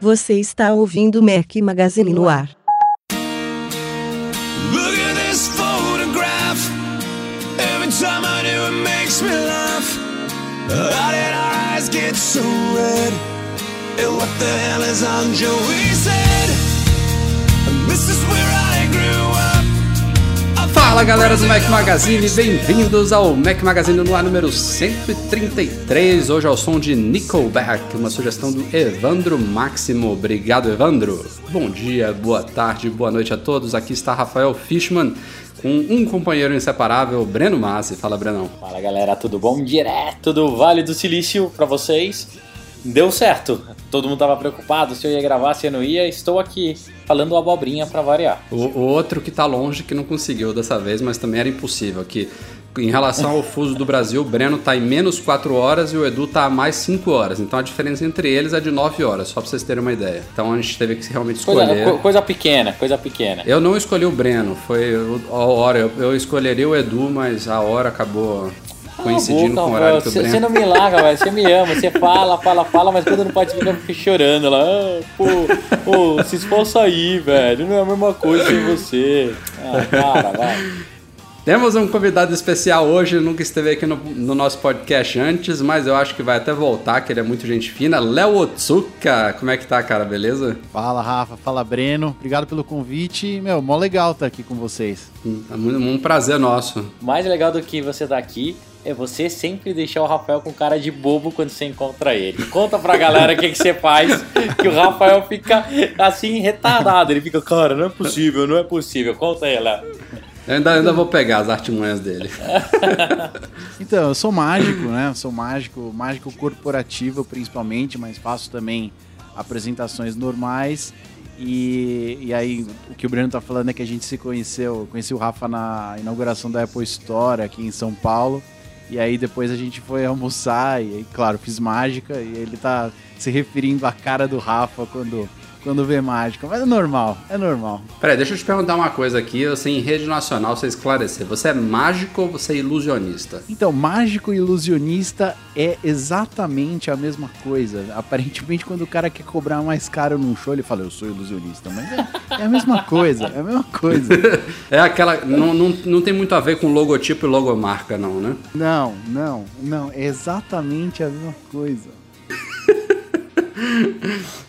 Você está ouvindo Mac Magazine no ar. Look at this photograph. Every time I do, it makes me laugh. How did our eyes get so red? And what the hell is on Joey's head? And this is where I grew up. Fala galera do Mac Magazine, bem-vindos ao Mac Magazine no ar número 133. Hoje ao som de Nickelback, uma sugestão do Evandro Máximo. Obrigado, Evandro. Bom dia, boa tarde, boa noite a todos. Aqui está Rafael Fishman com um companheiro inseparável, Breno Massi. Fala, Brenão. Fala galera, tudo bom? Direto do Vale do Silício pra vocês. Deu certo. Todo mundo tava preocupado se eu ia gravar, se eu não ia. Estou aqui falando abobrinha pra variar. O, o outro que tá longe que não conseguiu dessa vez, mas também era impossível. Que em relação ao fuso do Brasil, o Breno tá em menos 4 horas e o Edu tá a mais 5 horas. Então a diferença entre eles é de 9 horas, só pra vocês terem uma ideia. Então a gente teve que realmente Coisa, escolher. co- coisa pequena, coisa pequena. Eu não escolhi o Breno, foi a hora. Eu, eu escolheria o Edu, mas a hora acabou coincidindo com o horário que o Você não me larga, velho. Você me ama. Você fala, fala, fala, mas quando não pode ficar fica chorando lá. Ah, pô, pô, se esforça aí, velho. Não é a mesma coisa sem você. Ah, para, vai. Temos um convidado especial hoje, nunca esteve aqui no, no nosso podcast antes, mas eu acho que vai até voltar, que ele é muito gente fina. Léo Otsuka, como é que tá, cara? Beleza? Fala, Rafa. Fala, Breno. Obrigado pelo convite. Meu, mó legal estar aqui com vocês. Um, um prazer nosso. Mais legal do que você tá aqui é você sempre deixar o Rafael com cara de bobo quando você encontra ele. Conta pra galera o que, que você faz, que o Rafael fica assim retardado. Ele fica, cara, não é possível, não é possível. Conta aí, Léo. Eu ainda, ainda vou pegar as artimanhas dele. Então, eu sou mágico, né? Eu sou mágico, mágico corporativo principalmente, mas faço também apresentações normais. E, e aí, o que o Breno tá falando é que a gente se conheceu, conheci o Rafa na inauguração da Apple Store aqui em São Paulo. E aí depois a gente foi almoçar e, claro, fiz mágica e ele tá se referindo à cara do Rafa quando, quando vê mágica. Mas é normal, é normal. Peraí, deixa eu te perguntar uma coisa aqui, assim, em rede nacional, você esclarecer. Você é mágico ou você é ilusionista? Então, mágico e ilusionista é exatamente a mesma coisa. Aparentemente, quando o cara quer cobrar mais caro num show, ele fala, eu sou ilusionista. Mas é, é a mesma coisa, é a mesma coisa. É aquela. Não, não, não tem muito a ver com logotipo e logomarca, não, né? Não, não, não. É exatamente a mesma coisa.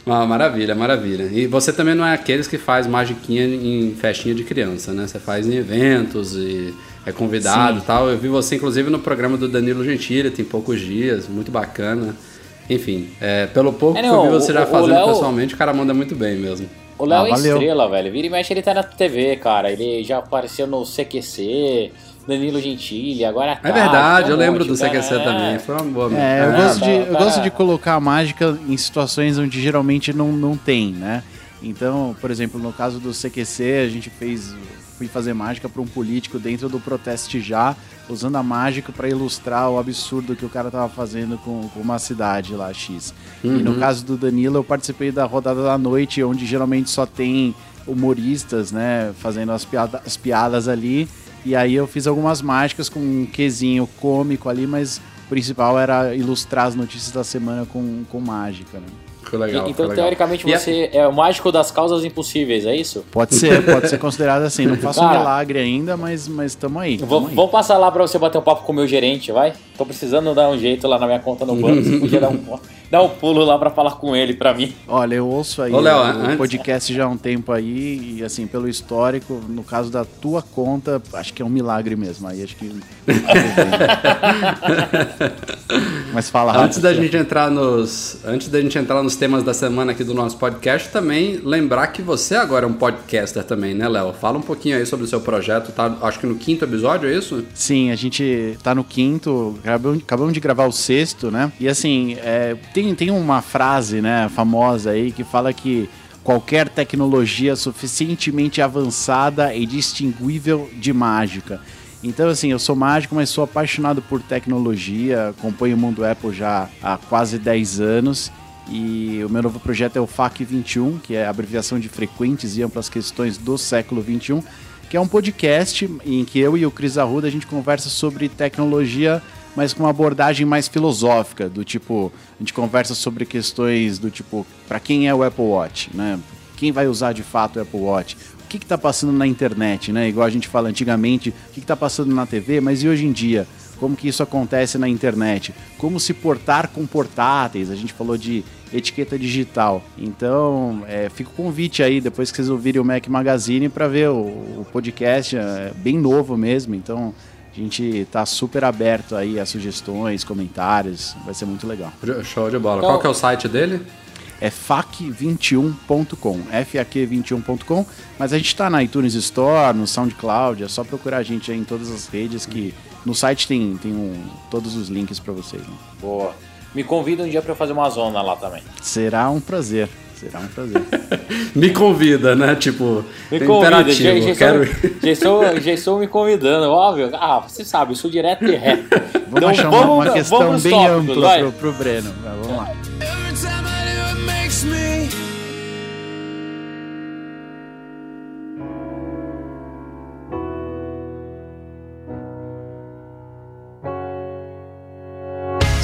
Ah, maravilha, maravilha. E você também não é aqueles que faz magiquinha em festinha de criança, né? Você faz em eventos e é convidado Sim. e tal. Eu vi você, inclusive, no programa do Danilo Gentili, tem poucos dias, muito bacana. Enfim, é, pelo pouco É, que não, eu vi você o- já o fazendo Léo- pessoalmente, o cara manda muito bem mesmo. O Léo Ah, é valeu. estrela, velho. Vira e mexe, ele tá na TV, cara. Ele já apareceu no CQC, Danilo Gentili, agora tá. É verdade, tem eu um lembro monte, do. CQC É. também. Foi uma boa É, eu, gosto, tá, de, eu gosto de colocar a mágica em situações onde geralmente não, não tem, né? Então, por exemplo, no caso do CQC, a gente fez. Fui fazer mágica para um político dentro do Proteste Já, usando a mágica para ilustrar o absurdo que o cara tava fazendo com, com uma cidade lá, X. E no caso do Danilo, eu participei da rodada da noite, onde geralmente só tem humoristas, né, fazendo as, piada- as piadas ali. E aí eu fiz algumas mágicas com um quesinho cômico ali, mas o principal era ilustrar as notícias da semana com, com mágica, né? Ficou legal. então, ficou legal. teoricamente, E a- você é o mágico das causas impossíveis, é isso? Pode ser, pode ser considerado assim. Não faço um Cara, milagre ainda, mas mas tamo aí. Vamos passar lá pra você bater um papo com o meu gerente, vai? Tô precisando dar um jeito lá na minha conta no banco. Você podia dar um, dar um pulo lá pra falar com ele, pra mim. Olha, eu ouço aí Ô, Léo, o antes- podcast já há um tempo aí, e assim, pelo histórico, no caso da tua conta, acho que é um milagre mesmo. Aí acho que. Mas fala rápido. Antes da gente entrar nos, antes da gente entrar nos temas da semana aqui do nosso podcast, também lembrar que você agora é um podcaster também, né, Léo? Fala um pouquinho aí sobre o seu projeto, tá? Acho que no quinto episódio, é isso? Sim, a gente tá no quinto, acabamos, de gravar o sexto, né? E assim, é, tem, tem uma frase, né, famosa aí que fala que qualquer tecnologia suficientemente avançada é distinguível de mágica. Então, assim, eu sou mágico, mas sou apaixonado por tecnologia, acompanho o mundo Apple já há quase 10 anos. E o meu novo projeto é o FAQ 21, que é a abreviação de frequentes e amplas questões do século 21, que é um podcast em que eu e o Cris Arruda a gente conversa sobre tecnologia, mas com uma abordagem mais filosófica, do tipo, a gente conversa sobre questões do tipo, para quem é o Apple Watch, né? Quem vai usar de fato o Apple Watch? O que está passando na internet, né? Igual a gente fala antigamente, o que está passando na TV, mas e hoje em dia? Como que isso acontece na internet? Como se portar com portáteis? A gente falou de etiqueta digital. Então, é, fica o convite aí, depois que vocês ouvirem o Mac Magazine, para ver o, o, podcast, é bem novo mesmo. Então, a gente está super aberto aí a sugestões, comentários, vai ser muito legal. Show de bola. Então, Qual que é o site dele? É fac21.com, faq21.com, mas a gente está na iTunes Store, no SoundCloud, é só procurar a gente aí em todas as redes que no site tem, tem um, todos os links para vocês. Né? Boa. Me convida um dia para fazer uma zona lá também. Será um prazer. Será um prazer. me convida, né? Tipo, me convida. Já, já, quero... já, estou, já estou me convidando, óbvio. Ah, você sabe, eu sou direto e reto. Vamos então, achar vamos, uma, uma questão bem tópicos, ampla pro, pro Breno. Vamos lá.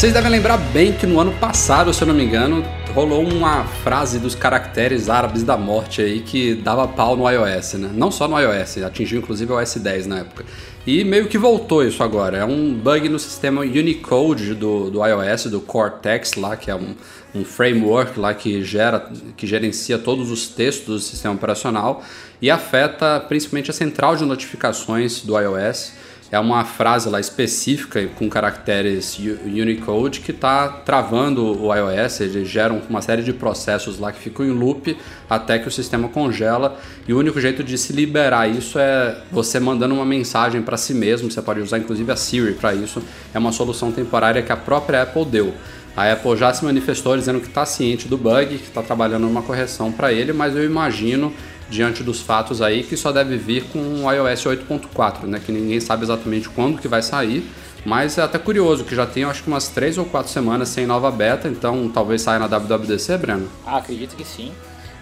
Vocês devem lembrar bem que no ano passado, se eu não me engano, rolou uma frase dos caracteres árabes da morte aí que dava pau no iOS, né? Não só no iOS, atingiu inclusive o OS 10 na época. E meio que voltou isso agora. É um bug no sistema Unicode do, do iOS, do Cortex lá, que é um, um framework lá que gera, que gerencia todos os textos do sistema operacional e afeta principalmente a central de notificações do iOS é uma frase lá específica com caracteres Unicode que está travando o iOS, eles geram uma série de processos lá que ficam em loop até que o sistema congela. E o único jeito de se liberar isso é você mandando uma mensagem para si mesmo, você pode usar inclusive a Siri para isso, é uma solução temporária que a própria Apple deu. A Apple já se manifestou dizendo que está ciente do bug, que está trabalhando numa correção para ele, mas eu imagino diante dos fatos aí que só deve vir com o iOS 8.4, né? Que ninguém sabe exatamente quando que vai sair, mas é até curioso que já tem acho que umas 3 ou 4 semanas sem nova beta, então talvez saia na WWDC, Breno? Ah, acredito que sim.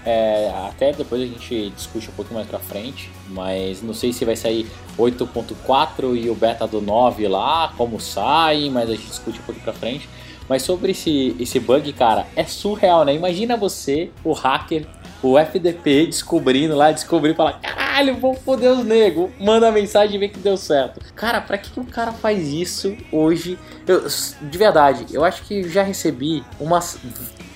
É, até depois a gente discute um pouco mais pra frente, mas não sei se vai sair 8.4 e o beta do 9 lá, como sai, mas a gente discute um pouco pra frente. Mas sobre esse, esse bug, cara, é surreal, né? Imagina você, o hacker, o FDP descobrindo lá, descobrir e falar: caralho, vou foder os negros. Manda mensagem e vê que deu certo. Cara, pra que, que o cara faz isso hoje? Eu, de verdade, eu acho que já recebi umas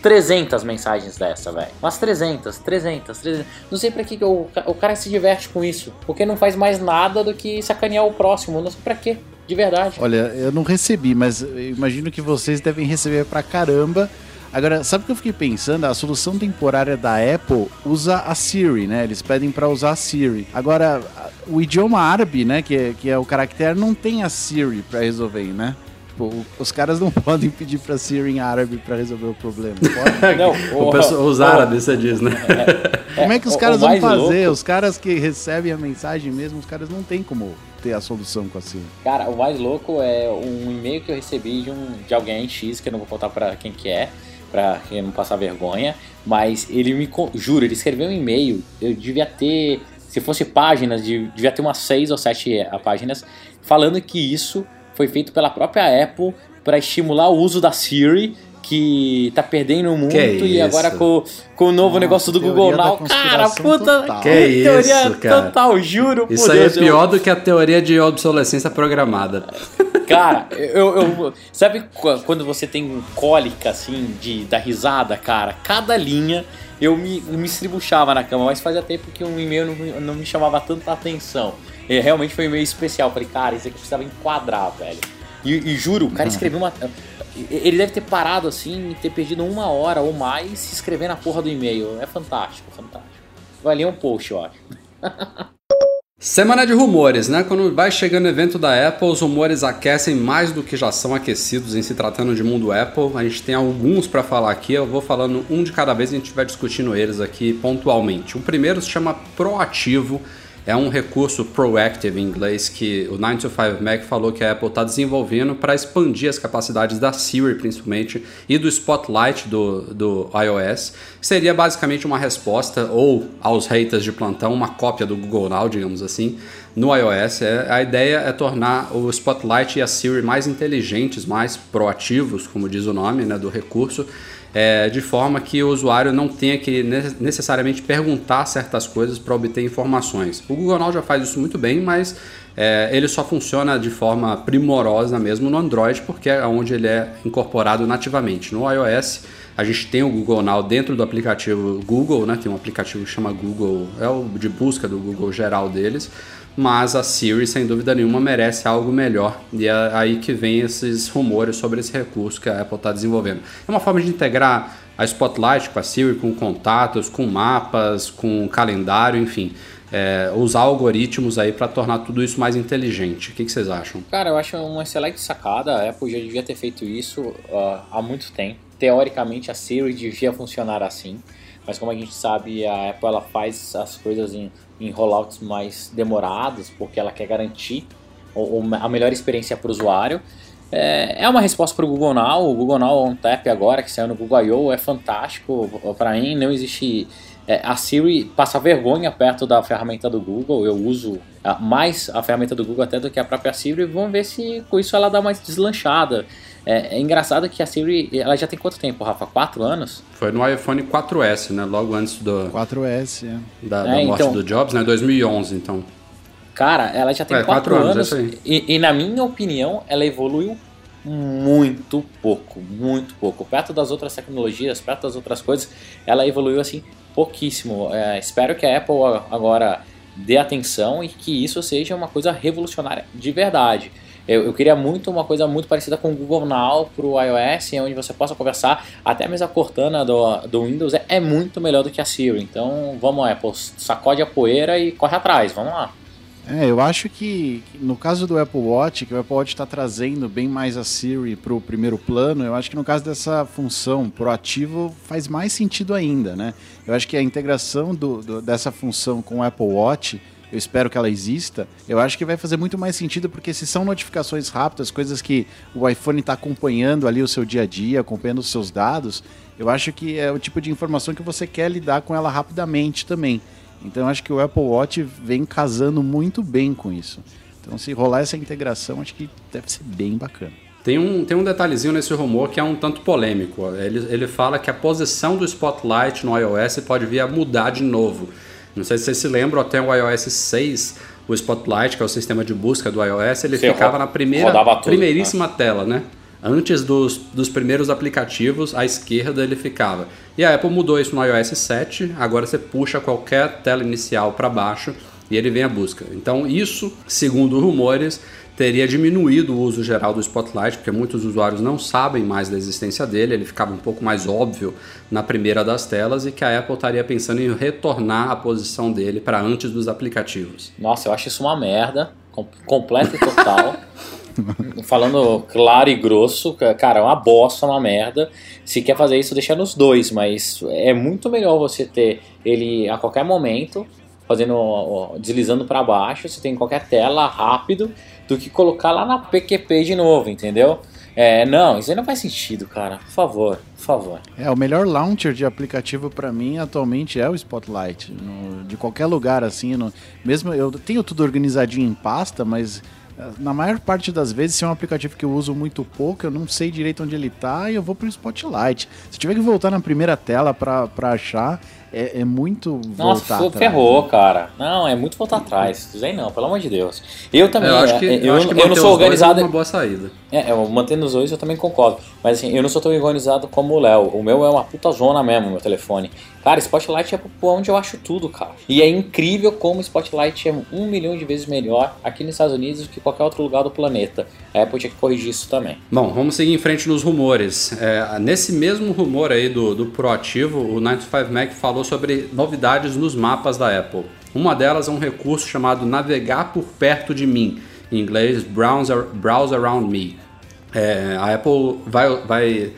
300 mensagens dessa, velho. Umas 300, 300, 300. Não sei pra que, que o, o cara se diverte com isso. Porque não faz mais nada do que sacanear o próximo. Não sei pra quê. De verdade. Olha, eu não recebi, mas eu imagino que vocês devem receber pra caramba. Agora, sabe o que eu fiquei pensando? A solução temporária da Apple usa a Siri, né? Eles pedem para usar a Siri. Agora, o idioma árabe, né, que é, que é o caractere, não tem a Siri para resolver, né? Tipo, os caras não podem pedir pra Siri em árabe pra resolver o problema. não, o, pessoal, os árabes, você diz, né? É, é, como é que os caras vão fazer? Louco... Os caras que recebem a mensagem mesmo, os caras não tem como ter a solução com a Siri. Cara, o mais louco é um e-mail que eu recebi de, um, de alguém X, que eu não vou contar pra quem que é, pra não passar vergonha, mas ele me. Juro, ele escreveu um e-mail, eu devia ter. Se fosse páginas, devia ter umas seis ou sete eh, páginas, falando que isso foi feito pela própria Apple para estimular o uso da Siri que tá perdendo muito e agora com, com o novo Nossa, negócio do Google Now. Cara, puta. Total. Que teoria isso, cara. total, juro. Isso aí Deus, é pior eu... do que a teoria de obsolescência programada. Cara, eu, eu, Sabe quando você tem cólica, assim, de, da risada, cara? Cada linha eu me, me estribuchava na cama, mas fazia tempo que um e-mail não, não me chamava tanta atenção. E realmente foi um e-mail especial. Falei, cara, isso aqui precisava enquadrar, velho. E, e juro, o cara uhum. escreveu uma. Ele deve ter parado assim e ter perdido uma hora ou mais se escrever na porra do e-mail. É fantástico, fantástico. Valia um post, eu acho. Semana de rumores, né? Quando vai chegando o evento da Apple, os rumores aquecem mais do que já são aquecidos em se tratando de mundo Apple. A gente tem alguns para falar aqui, eu vou falando um de cada vez e a gente vai discutindo eles aqui pontualmente. O primeiro se chama Proativo é um recurso proactive em inglês que o 925 Mac falou que a Apple está desenvolvendo para expandir as capacidades da Siri, principalmente, e do Spotlight do, do iOS. Seria basicamente uma resposta, ou aos haters de plantão, uma cópia do Google Now, digamos assim, no iOS. É, a ideia é tornar o Spotlight e a Siri mais inteligentes, mais proativos, como diz o nome né, do recurso é, de forma que o usuário não tenha que necessariamente perguntar certas coisas para obter informações. O Google Now já faz isso muito bem, mas é, ele só funciona de forma primorosa mesmo no Android, porque é onde ele é incorporado nativamente. No iOS, a gente tem o Google Now dentro do aplicativo Google, né? tem um aplicativo que chama Google, é o de busca do Google geral deles mas a Siri, sem dúvida nenhuma, merece algo melhor. E é aí que vem esses rumores sobre esse recurso que a Apple está desenvolvendo. É uma forma de integrar a Spotlight com a Siri, com contatos, com mapas, com calendário, enfim. É, usar algoritmos aí para tornar tudo isso mais inteligente. O que, que, vocês acham? Cara, eu acho uma excelente sacada. A Apple já devia ter feito isso uh, há muito tempo. Teoricamente, a Siri devia funcionar assim. Mas como a gente sabe, a Apple ela faz as coisas em em rollouts mais demorados, porque ela quer garantir a melhor experiência para o usuário. É, é uma resposta para o Google Now. O Google Now On Tap agora, que saiu no Google I.O., é fantástico. Para mim, não existe. É, a Siri passa vergonha perto da ferramenta do Google. Eu uso mais a ferramenta do Google até do que a própria Siri. Vamos ver se com isso ela dá mais deslanchada. É, é, engraçado que a Siri, ela já tem quanto tempo, Rafa? Quatro anos? Foi no iPhone 4S, né? Logo antes do... 4S, é. Da, da é, morte então, do Jobs, né? 2011, então. Cara, ela já tem é, quatro, quatro, anos. anos e, e, na minha opinião, ela evoluiu muito pouco, muito pouco. Perto das outras tecnologias, perto das outras coisas, ela evoluiu assim pouquíssimo. É, espero que a Apple agora dê atenção e que isso seja uma coisa revolucionária de verdade. Eu, eu, queria muito uma coisa muito parecida com o Google Now para o iOS, onde você possa conversar. Até mesmo a Cortana do, do Windows é, é muito melhor do que a Siri. Então vamos, Apple, sacode a poeira e corre atrás, vamos lá. É, eu acho que no caso do Apple Watch, que o Apple Watch está trazendo bem mais a Siri para o primeiro plano, eu acho que no caso dessa função proativo faz mais sentido ainda, né? Eu acho que a integração do, do, dessa função com o Apple Watch eu espero que ela exista, eu acho que vai fazer muito mais sentido, porque se são notificações rápidas, coisas que o iPhone está acompanhando ali o seu dia a dia, acompanhando os seus dados, eu acho que é o tipo de informação que você quer lidar com ela rapidamente também. Então eu acho que o Apple Watch vem casando muito bem com isso. Então se rolar essa integração, acho que deve ser bem bacana. Tem um, tem um detalhezinho nesse rumor que é um tanto polêmico. Ele, ele fala que a posição do Spotlight no iOS pode vir a mudar de novo. Não sei se vocês se lembram, até o iOS 6, o Spotlight, que é o sistema de busca do iOS, ele Sim, ficava na primeira, tudo, primeiríssima né? tela, né? Antes dos, dos primeiros aplicativos, à esquerda ele ficava. E a Apple mudou isso no iOS 7, agora você puxa qualquer tela inicial para baixo e ele vem a busca. Então, isso, segundo rumores, teria diminuído o uso geral do Spotlight, porque muitos usuários não sabem mais da existência dele, ele ficava um pouco mais óbvio na primeira das telas e que a Apple estaria pensando em retornar a posição dele para antes dos aplicativos. Nossa, eu acho isso uma merda, completa e total. Falando claro e grosso, cara, é uma bosta, uma merda. Se quer fazer isso, deixa nos dois, mas é muito melhor você ter ele a qualquer momento, fazendo deslizando para baixo, você tem qualquer tela rápido do que colocar lá na PQP de novo, entendeu? É, não, isso aí não faz sentido, cara. Por favor, por favor. É, o melhor launcher de aplicativo para mim atualmente é o Spotlight. No, de qualquer lugar, assim. No, mesmo eu tenho tudo organizadinho em pasta, mas eh, na maior parte das vezes, se é um aplicativo que eu uso muito pouco, eu não sei direito onde ele tá e eu vou pro Spotlight. Se tiver que voltar na primeira tela para achar, é, é muito Nossa, voltar ferrou, cara. Não, é muito voltar atrás. Isso aí não, pelo amor de Deus. Eu também. Eu acho que, eu, eu, acho que eu não sou organizado. É uma boa saída. É, eu mantendo os dois eu também concordo. Mas assim, eu não sou tão organizado como o Léo. O meu é uma puta zona mesmo, meu telefone. Cara, Spotlight é onde eu acho tudo, cara. E é incrível como Spotlight é um milhão de vezes melhor aqui nos Estados Unidos do que qualquer outro lugar do planeta. A Apple tinha que corrigir isso também. Bom, vamos seguir em frente nos rumores. É, nesse mesmo rumor aí do, do proativo, o 95 Mac falou sobre novidades nos mapas da Apple. Uma delas é um recurso chamado Navegar por perto de mim, em inglês Browse, Browse Around Me. É, a Apple vai, vai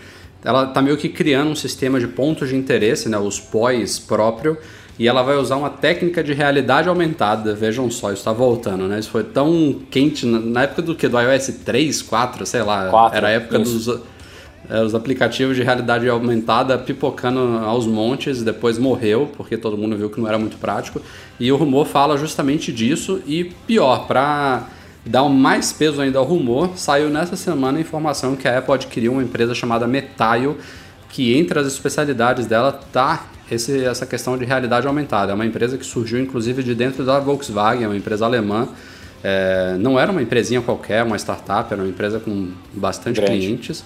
ela está meio que criando um sistema de pontos de interesse, né, os POIs próprio, e ela vai usar uma técnica de realidade aumentada. Vejam só, isso está voltando, né? Isso foi tão quente na, na época do que? Do iOS 3, 4, sei lá. 4, era a época isso. dos é, os aplicativos de realidade aumentada pipocando aos montes, depois morreu, porque todo mundo viu que não era muito prático. E o rumor fala justamente disso. E pior, para dar mais peso ainda ao rumor, saiu nessa semana a informação que a Apple adquiriu uma empresa chamada Metaio, que entre as especialidades dela tá esse, essa questão de realidade aumentada. É uma empresa que surgiu inclusive de dentro da Volkswagen, é uma empresa alemã. É, não era uma empresinha qualquer, uma startup, era uma empresa com bastante Grande. clientes.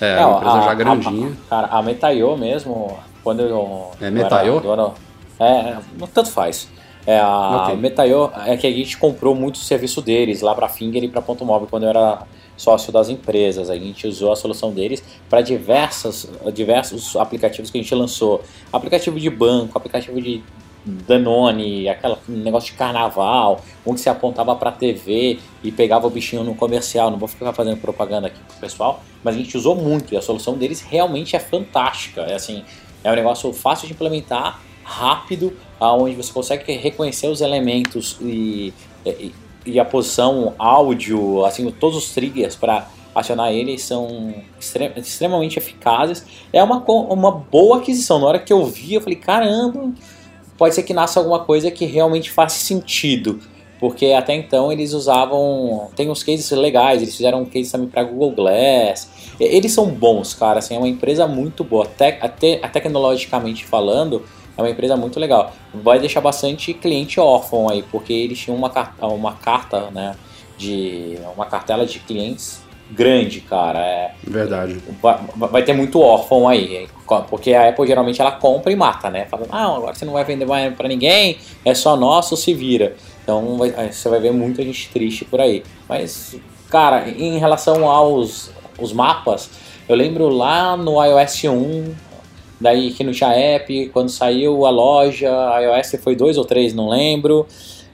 É, É, uma empresa a- já a- grandinha. a- Cara, a Metaio mesmo, quando eu. É era- É, não- tanto faz. É, a Ok. Metaio é que a gente comprou muito serviço deles lá para Finger e para Ponto Móvel quando eu era sócio das empresas. A gente usou a solução deles para diversos aplicativos que a gente lançou. Aplicativo de banco, aplicativo de Danone, aquela um negócio de carnaval, onde você apontava para TV e pegava o bichinho no comercial. Não vou ficar fazendo propaganda aqui pro pessoal, mas a gente usou muito e a solução deles realmente é fantástica. É assim, é um negócio fácil de implementar, rápido, aonde você consegue reconhecer os elementos e, e, e a posição, áudio, assim, todos os triggers para acionar eles são extre- extremamente eficazes. É uma, uma boa aquisição. Na hora que eu vi, eu falei, caramba, pode ser que nasça alguma coisa que realmente faça sentido. Porque até então eles usavam. Tem uns cases legais, eles fizeram um case também para Google Glass. Eles são bons, cara. Assim, é uma empresa muito boa. Tec, até, tecnologicamente falando, é uma empresa muito legal. Vai deixar bastante cliente órfão aí, porque eles tinham uma, uma carta, né? De. uma cartela de clientes grande, cara. É, Verdade. vai, vai ter muito órfão aí, porque a Apple geralmente ela compra e mata, né? Fala, ah, agora você não vai vender mais pra ninguém, é só nosso, se vira. Então vai- você vai ver muita gente triste por aí. Mas, cara, em relação aos os mapas, eu lembro lá no iOS 1, daí que não tinha app, quando saiu a loja, a iOS foi dois ou três, não lembro,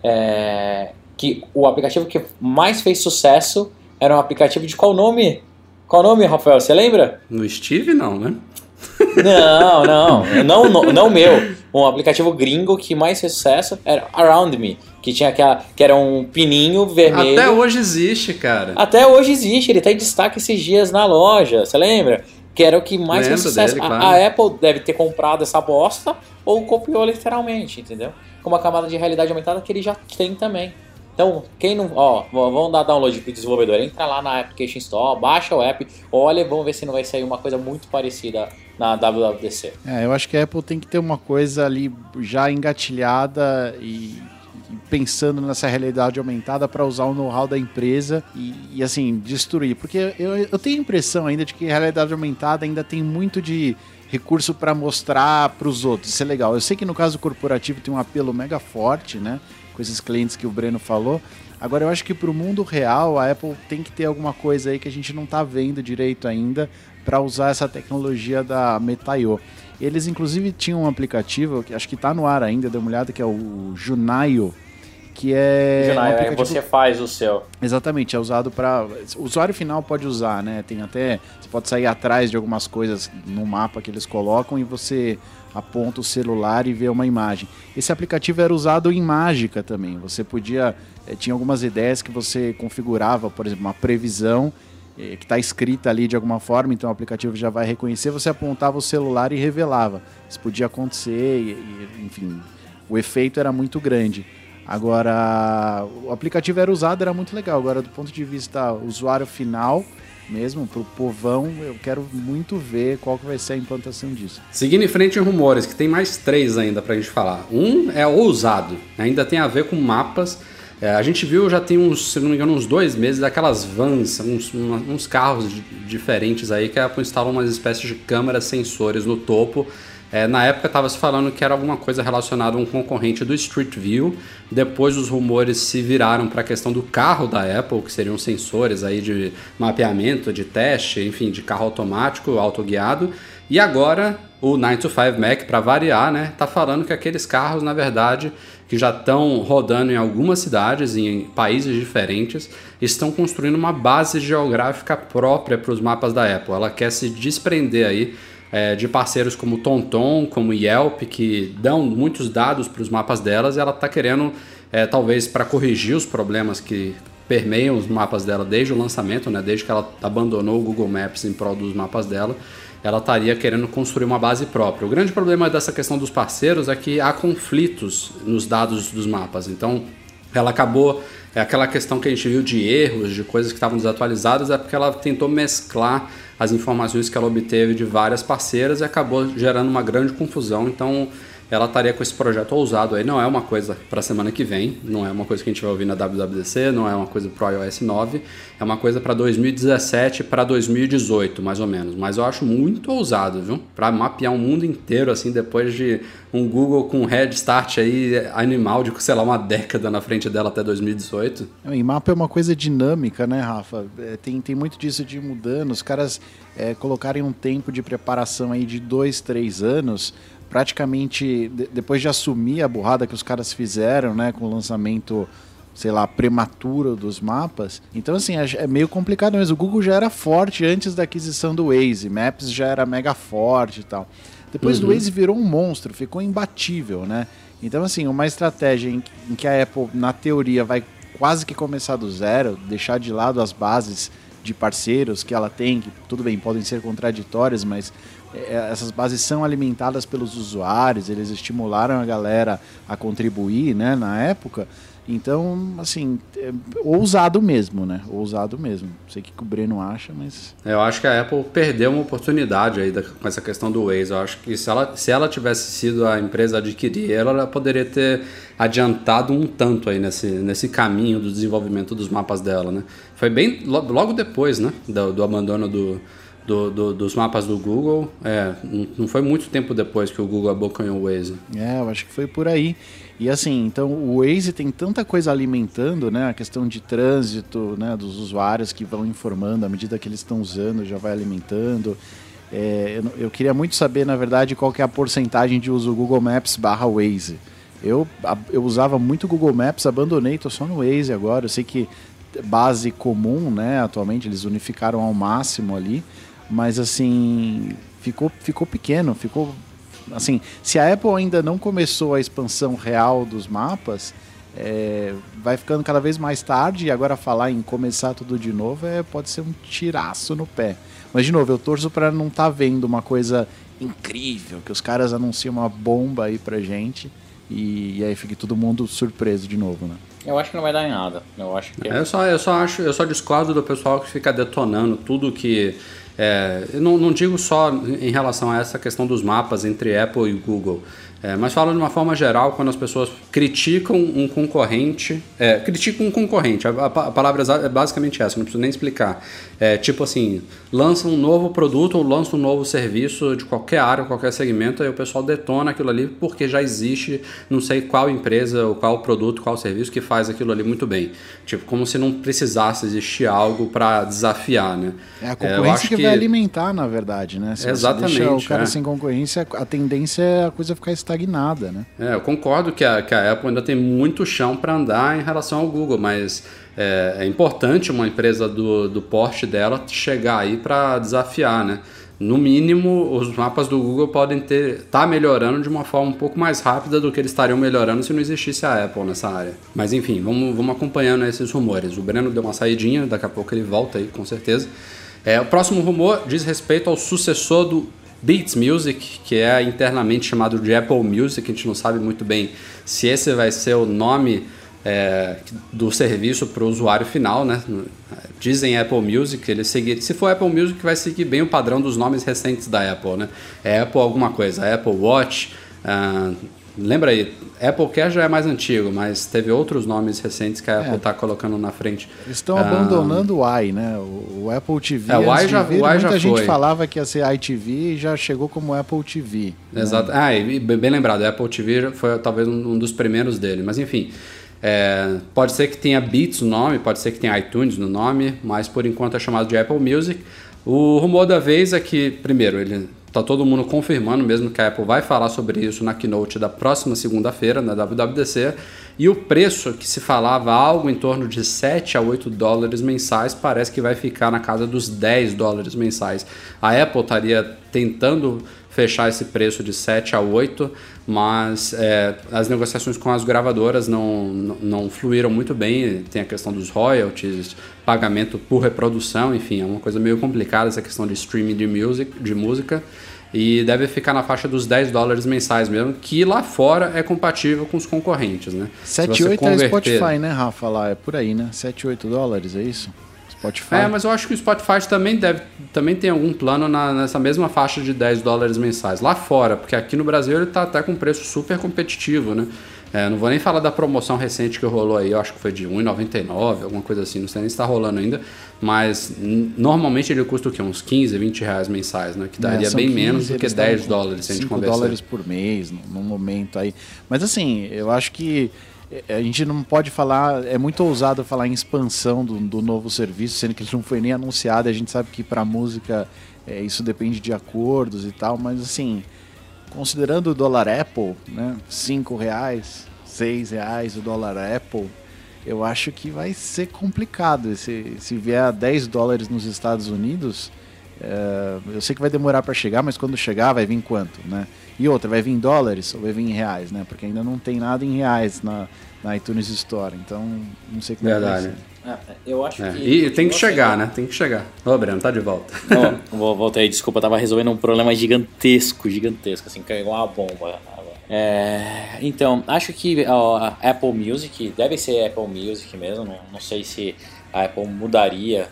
é, que o aplicativo que mais fez sucesso era um aplicativo de qual nome? Qual nome, Rafael? Você lembra? No Steve, não, né? Não, não, não, não, não meu. Um aplicativo gringo que mais fez sucesso era Around Me, que tinha aquela, que era um pininho vermelho. Até hoje existe, cara. Até hoje existe, ele tá em destaque esses dias na loja, você lembra? Que era o que mais fez sucesso. dele, A- claro. a, Apple deve ter comprado essa bosta ou copiou literalmente, entendeu? Com uma camada de realidade aumentada que ele já tem também. Então, quem não. Ó, vamos dar download pro desenvolvedor. Entra lá na Application Store, baixa o app, olha e vamos ver se não vai sair uma coisa muito parecida na WWDC. É, eu acho que a Apple tem que ter uma coisa ali já engatilhada e pensando nessa realidade aumentada para usar o know-how da empresa e, e, assim, destruir. Porque eu, eu tenho a impressão ainda de que a realidade aumentada ainda tem muito de recurso para mostrar para os outros. Isso é legal. Eu sei que no caso corporativo tem um apelo mega forte, né? Com esses clientes que o Breno falou. Agora, eu acho que para o mundo real, a Apple tem que ter alguma coisa aí que a gente não está vendo direito ainda para usar essa tecnologia da Metaio. Eles, inclusive, tinham um aplicativo, que acho que está no ar ainda, dê uma olhada, que é o Junaio, que é. um Junai, aí aplicativo- você faz o seu. Exatamente, é usado para. O usuário final pode usar, né? Tem até. Você pode sair atrás de algumas coisas no mapa que eles colocam e você aponta o celular e vê uma imagem. Esse aplicativo era usado em mágica também. Você podia. eh, tinha algumas ideias que você configurava, por exemplo, uma previsão eh, que está escrita ali de alguma forma, então o aplicativo já vai reconhecer, você apontava o celular e revelava. Isso podia acontecer, enfim, o efeito era muito grande. Agora, o aplicativo era usado, era muito legal. Agora, do ponto de vista usuário final, mesmo, pro povão, eu quero muito ver qual que vai ser a implantação disso. Seguindo em frente em rumores, que tem mais três ainda pra gente falar. Um é ousado, ainda tem a ver com mapas. É, a gente viu já tem uns, se não me engano, uns dois meses, aquelas vans, uns, uns carros di- diferentes aí que a Apple instala umas espécies de câmeras sensores no topo. É, na época estava se falando que era alguma coisa relacionada a um concorrente do Street View. Depois os rumores se viraram para a questão do carro da Apple, que seriam sensores aí de mapeamento, de teste, enfim, de carro automático, autoguiado. E agora o 9 to 5 Mac, para variar, né, tá falando que aqueles carros, na verdade, que já estão rodando em algumas cidades, em países diferentes, estão construindo uma base geográfica própria para os mapas da Apple. Ela quer se desprender aí é, de parceiros como TomTom, como Yelp, que dão muitos dados para os mapas delas e ela está querendo, é, talvez para corrigir os problemas que permeiam os mapas dela desde o lançamento, né, desde que ela abandonou o Google Maps em prol dos mapas dela, ela estaria querendo construir uma base própria. O grande problema dessa questão dos parceiros é que há conflitos nos dados dos mapas. Então, ela acabou é aquela questão que a gente viu de erros, de coisas que estavam desatualizadas, é porque ela tentou mesclar as informações que ela obteve de várias parceiras e acabou gerando uma grande confusão. Então, ela estaria com esse projeto ousado aí. Não é uma coisa para a semana que vem, não é uma coisa que a gente vai ouvir na WWDC, não é uma coisa para o iOS 9, é uma coisa para 2017 para 2018, mais ou menos. Mas eu acho muito ousado, viu? Para mapear o um mundo inteiro, assim, depois de um Google com head start aí animal de, sei lá, uma década na frente dela até 2018. E mapa é uma coisa dinâmica, né, Rafa? É, tem, tem muito disso de mudando. Os caras é, colocarem um tempo de preparação aí de dois, três anos praticamente de, depois de assumir a burrada que os caras fizeram, né, com o lançamento, sei lá, prematuro dos mapas. Então assim, é, é meio complicado mesmo. O Google já era forte antes da aquisição do Waze, Maps já era mega forte e tal. Depois uhum. do Waze virou um monstro, ficou imbatível, né? Então assim, uma estratégia em, em que a Apple na teoria vai quase que começar do zero, deixar de lado as bases de parceiros que ela tem, que tudo bem, podem ser contraditórias, mas é, essas bases são alimentadas pelos usuários, eles estimularam a galera a contribuir né, na época. Então, assim, é ousado mesmo, né? Ousado mesmo. Não sei o que o Breno acha, mas. Eu acho que a Apple perdeu uma oportunidade aí da, com essa questão do Waze. Eu acho que se ela, se ela tivesse sido a empresa adquirir, ela poderia ter adiantado um tanto aí nesse, nesse caminho do desenvolvimento dos mapas dela, né? Foi bem logo depois, né? Do, do abandono do, do, do, dos mapas do Google. É, não foi muito tempo depois que o Google abocanhou o Waze. É, eu acho que foi por aí. E assim, então o Waze tem tanta coisa alimentando, né? A questão de trânsito, né? Dos usuários que vão informando à medida que eles estão usando, já vai alimentando. É, eu, eu, queria muito saber, na verdade, qual que é a porcentagem de uso Google Maps barra Waze. Eu, eu usava muito Google Maps, abandonei, tô só no Waze agora. Eu sei que base comum, né? Atualmente eles unificaram ao máximo ali mas assim, ficou, ficou pequeno, ficou assim, se a Apple ainda não começou a expansão real dos mapas, é, vai ficando cada vez mais tarde e agora falar em começar tudo de novo é, pode ser um tiraço no pé. Mas de novo, eu torço para não estar tá vendo uma coisa incrível, que os caras anunciam uma bomba aí pra gente e, e aí fique todo mundo surpreso de novo, né? Eu acho que não vai dar em nada. Eu acho que. Eu só, eu só acho, eu só discordo do pessoal que fica detonando tudo que é, eu não, não, digo só em relação a essa questão dos mapas entre Apple e Google, é, mas falo de uma forma geral, quando as pessoas criticam um concorrente, é, criticam um concorrente, a, a, a, palavra é basicamente essa, não preciso nem explicar. É, tipo assim, lança um novo produto ou lança um novo serviço de qualquer área, qualquer segmento, aí o pessoal detona aquilo ali porque já existe não sei qual empresa ou qual produto, qual serviço que faz aquilo ali muito bem. Tipo, como se não precisasse existir algo para desafiar, né? É a concorrência que, que, vai alimentar, na verdade, né? Se Exatamente. O cara é. sem concorrência, a tendência é a coisa ficar estagnada, né? É, eu concordo que a, que a Apple ainda tem muito chão para andar em relação ao Google, mas é, é, importante uma empresa do, do porte dela chegar aí para desafiar, né? No mínimo, os mapas do Google podem ter tá melhorando de uma forma um pouco mais rápida do que eles estariam melhorando se não existisse a Apple nessa área. Mas enfim, vamos, vamos acompanhando esses rumores. O Breno deu uma saidinha, daqui a pouco ele volta aí, com certeza. É, o próximo rumor diz respeito ao sucessor do Beats Music, que é internamente chamado de Apple Music, a gente não sabe muito bem se esse vai ser o nome é, do serviço para o usuário final, né? Dizem Apple Music, ele seguir, se for Apple Music vai seguir bem o padrão dos nomes recentes da Apple, né? É Apple alguma coisa, Apple Watch, uh, Lembra aí, Apple Care já é mais antigo, mas teve outros nomes recentes que a Apple está é. colocando na frente. Eles estão ah, abandonando o i, né? O, o Apple TV. É, o i já, vir, o i muita gente foi. falava que ia ser iTV e já chegou como Apple TV. Né? Exato. Né? Ah, e bem lembrado, o Apple TV foi talvez um dos primeiros dele. Mas enfim, é, pode ser que tenha Beats no nome, pode ser que tenha iTunes no nome, mas por enquanto é chamado de Apple Music. O rumor da vez é que, primeiro, ele Tá todo mundo confirmando mesmo que a Apple vai falar sobre isso na keynote da próxima segunda-feira, na WWDC. E o preço que se falava algo em torno de 7 a 8 dólares mensais parece que vai ficar na casa dos 10 dólares mensais. A Apple estaria tentando fechar esse preço de 7 a 8, mas é, as negociações com as gravadoras não, não, não, fluíram muito bem. Tem a questão dos royalties, pagamento por reprodução, enfim, é uma coisa meio complicada essa questão de streaming de, music, de música. E deve ficar na faixa dos 10 dólares mensais mesmo, que lá fora é compatível com os concorrentes, né? 7, 8 converter... é Spotify, né, Rafa? Lá é por aí, né? 7, 8 dólares, é isso? Spotify. É, mas eu acho que o Spotify também deve também tem algum plano na, nessa mesma faixa de 10 dólares mensais. Lá fora, porque aqui no Brasil ele está até com preço super competitivo, né? É, não vou nem falar da promoção recente que rolou aí, eu acho que foi de R$1,99, alguma coisa assim, não sei nem se está rolando ainda, mas normalmente ele custa o quê? Uns 15, 20 reais mensais, né? Que daria é, bem 15, menos do que 10 dólares se a gente conversar. dólares por mês, num momento aí. Mas assim, eu acho que a gente não pode falar, é muito ousado falar em expansão do, do novo serviço, sendo que ele não foi nem anunciado. A gente sabe que para música é, isso depende de acordos e tal, mas assim, considerando o dólar Apple, né, cinco reais, seis reais o dólar Apple, eu acho que vai ser complicado. Se, se vier a 10 dólares nos Estados Unidos, é, eu sei que vai demorar para chegar, mas quando chegar vai vir quanto, né? E outra, vai vir em dólares ou vai vir em reais, né? Porque ainda não tem nada em reais na, na iTunes Store, então não sei como Verdade. vai ser. É, eu acho é. que. E tem que chegar, né? Tem que chegar. Ô, Breno, tá de volta. Vou, voltei, desculpa, eu tava resolvendo um problema gigantesco, gigantesco, assim, caiu uma bomba. É, então, acho que a Apple Music deve ser Apple Music mesmo. Não, não sei se a Apple mudaria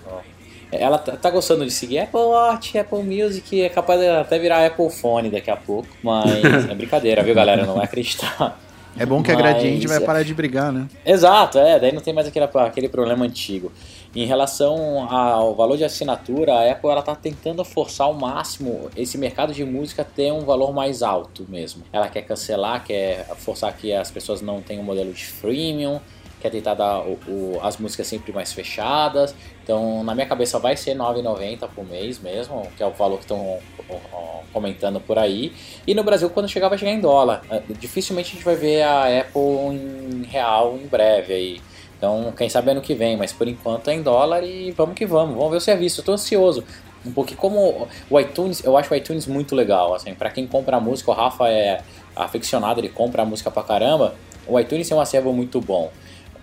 ela tá, tá, gostando de seguir Apple Watch, Apple Music, é capaz de até virar Apple Phone daqui a pouco. Mas é brincadeira, viu, galera? Não vai acreditar. É bom que a Gradiente vai parar de brigar, né? Exato, é. Daí não tem mais aquele, aquele problema antigo. Em relação ao valor de assinatura, a Apple ela tá tentando forçar ao máximo esse mercado de música ter um valor mais alto mesmo. Ela quer cancelar, quer forçar que as pessoas não tenham um modelo de freemium quer tentar dar o, o, as músicas sempre mais fechadas. Então, na minha cabeça, vai ser R$ 9,90 por mês mesmo, que é o valor que estão comentando por aí. E no Brasil, quando chegar, vai chegar em dólar. É, dificilmente a gente vai ver a Apple em real em breve aí. Então, quem sabe ano que vem, mas por enquanto é em dólar e vamos que vamos, vamos ver o serviço. Eu tô ansioso. Pouquinho como o iTunes, eu acho o iTunes muito legal, assim, para quem compra música, o Rafa é aficionado, ele compra música pra caramba. O iTunes é um acervo muito bom.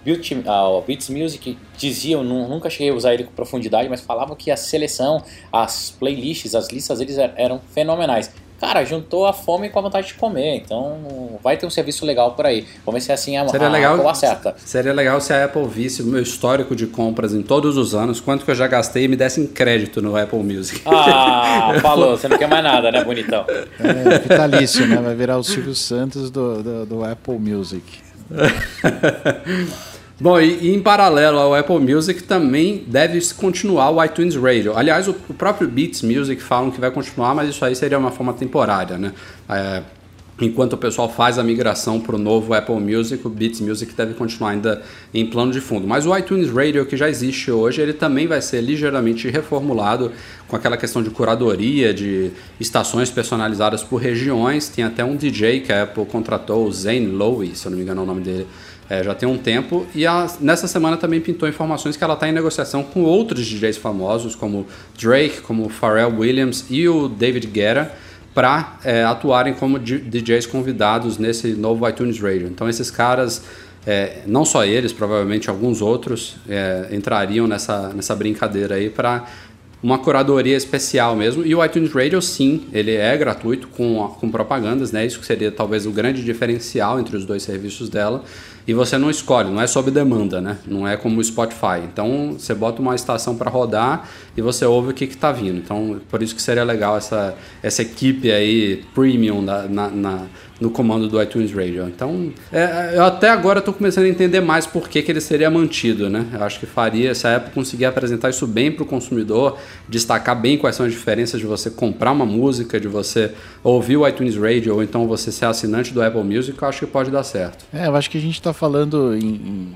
Beat, uh, Beats Music diziam, nunca cheguei a usar ele com profundidade, mas falavam que a seleção, as playlists, as listas deles er, eram fenomenais. Cara, juntou a fome com a vontade de comer, então vai ter um serviço legal por aí. Vamos ver se é assim a, seria a legal, Apple acerta. Seria legal se a Apple visse o meu histórico de compras em todos os anos, quanto que eu já gastei e me dessem crédito no Apple Music. Ah, falou, você não quer mais nada, né, bonitão? É, vitalício, né? Vai virar o Silvio Santos do, do, do Apple Music. Bom, e, e, em paralelo ao Apple Music também deve continuar o iTunes Radio. Aliás, o, o, próprio Beats Music falam que vai continuar, mas isso aí seria uma forma temporária, né? É, enquanto o pessoal faz a migração para o novo Apple Music, o Beats Music deve continuar ainda em plano de fundo. Mas o iTunes Radio que já existe hoje, ele também vai ser ligeiramente reformulado com aquela questão de curadoria, de estações personalizadas por regiões. Tem até um DJ que a Apple contratou, o Zane Lowe, se eu não me engano é o nome dele é, já tem um tempo. E a, nessa semana também pintou informações que ela está em negociação com outros DJs famosos, como Drake, como Pharrell Williams e o David Guetta, para é, atuarem como DJs convidados nesse novo iTunes Radio. Então esses caras, é, não só eles, provavelmente alguns outros, é, entrariam nessa, nessa brincadeira aí para uma curadoria especial mesmo. E o iTunes Radio, sim, ele é gratuito com, com propagandas, né? Isso que seria talvez o grande diferencial entre os dois serviços dela e você não escolhe, não é sob demanda, né? Não é como o Spotify. Então você bota uma estação para rodar e você ouve o que está vindo. Então por isso que seria legal essa, essa equipe aí premium na, na, na no comando do iTunes Radio. Então, é, eu até agora estou começando a entender mais por que, que ele seria mantido, né? Eu acho que faria, se a Apple conseguir apresentar isso bem para o consumidor, destacar bem quais são as diferenças de você comprar uma música, de você ouvir o iTunes Radio, ou então você ser assinante do Apple Music, eu acho que pode dar certo. É, eu acho que a gente está falando em, em,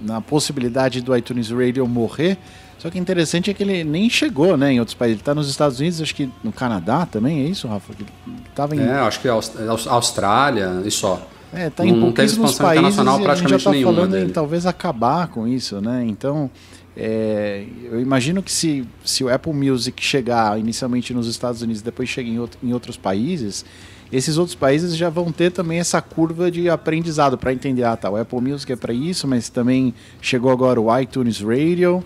na possibilidade do iTunes Radio morrer. Só que interessante é que ele nem chegou, né, em outros países. Ele está nos Estados Unidos, acho que no Canadá também, é isso, Rafa? Ele tava em... É, acho que Aust- Austrália e só. É, tá Não- em não pouquíssimos expansão países internacional e a gente já praticamente tá nenhuma falando em dele. talvez acabar com isso, né? Então, é, eu imagino que se, se o Apple Music chegar inicialmente nos Estados Unidos e depois chega em, outro- em outros países, esses outros países já vão ter também essa curva de aprendizado para entender, ah, tá, o Apple Music é para isso, mas também chegou agora o iTunes Radio,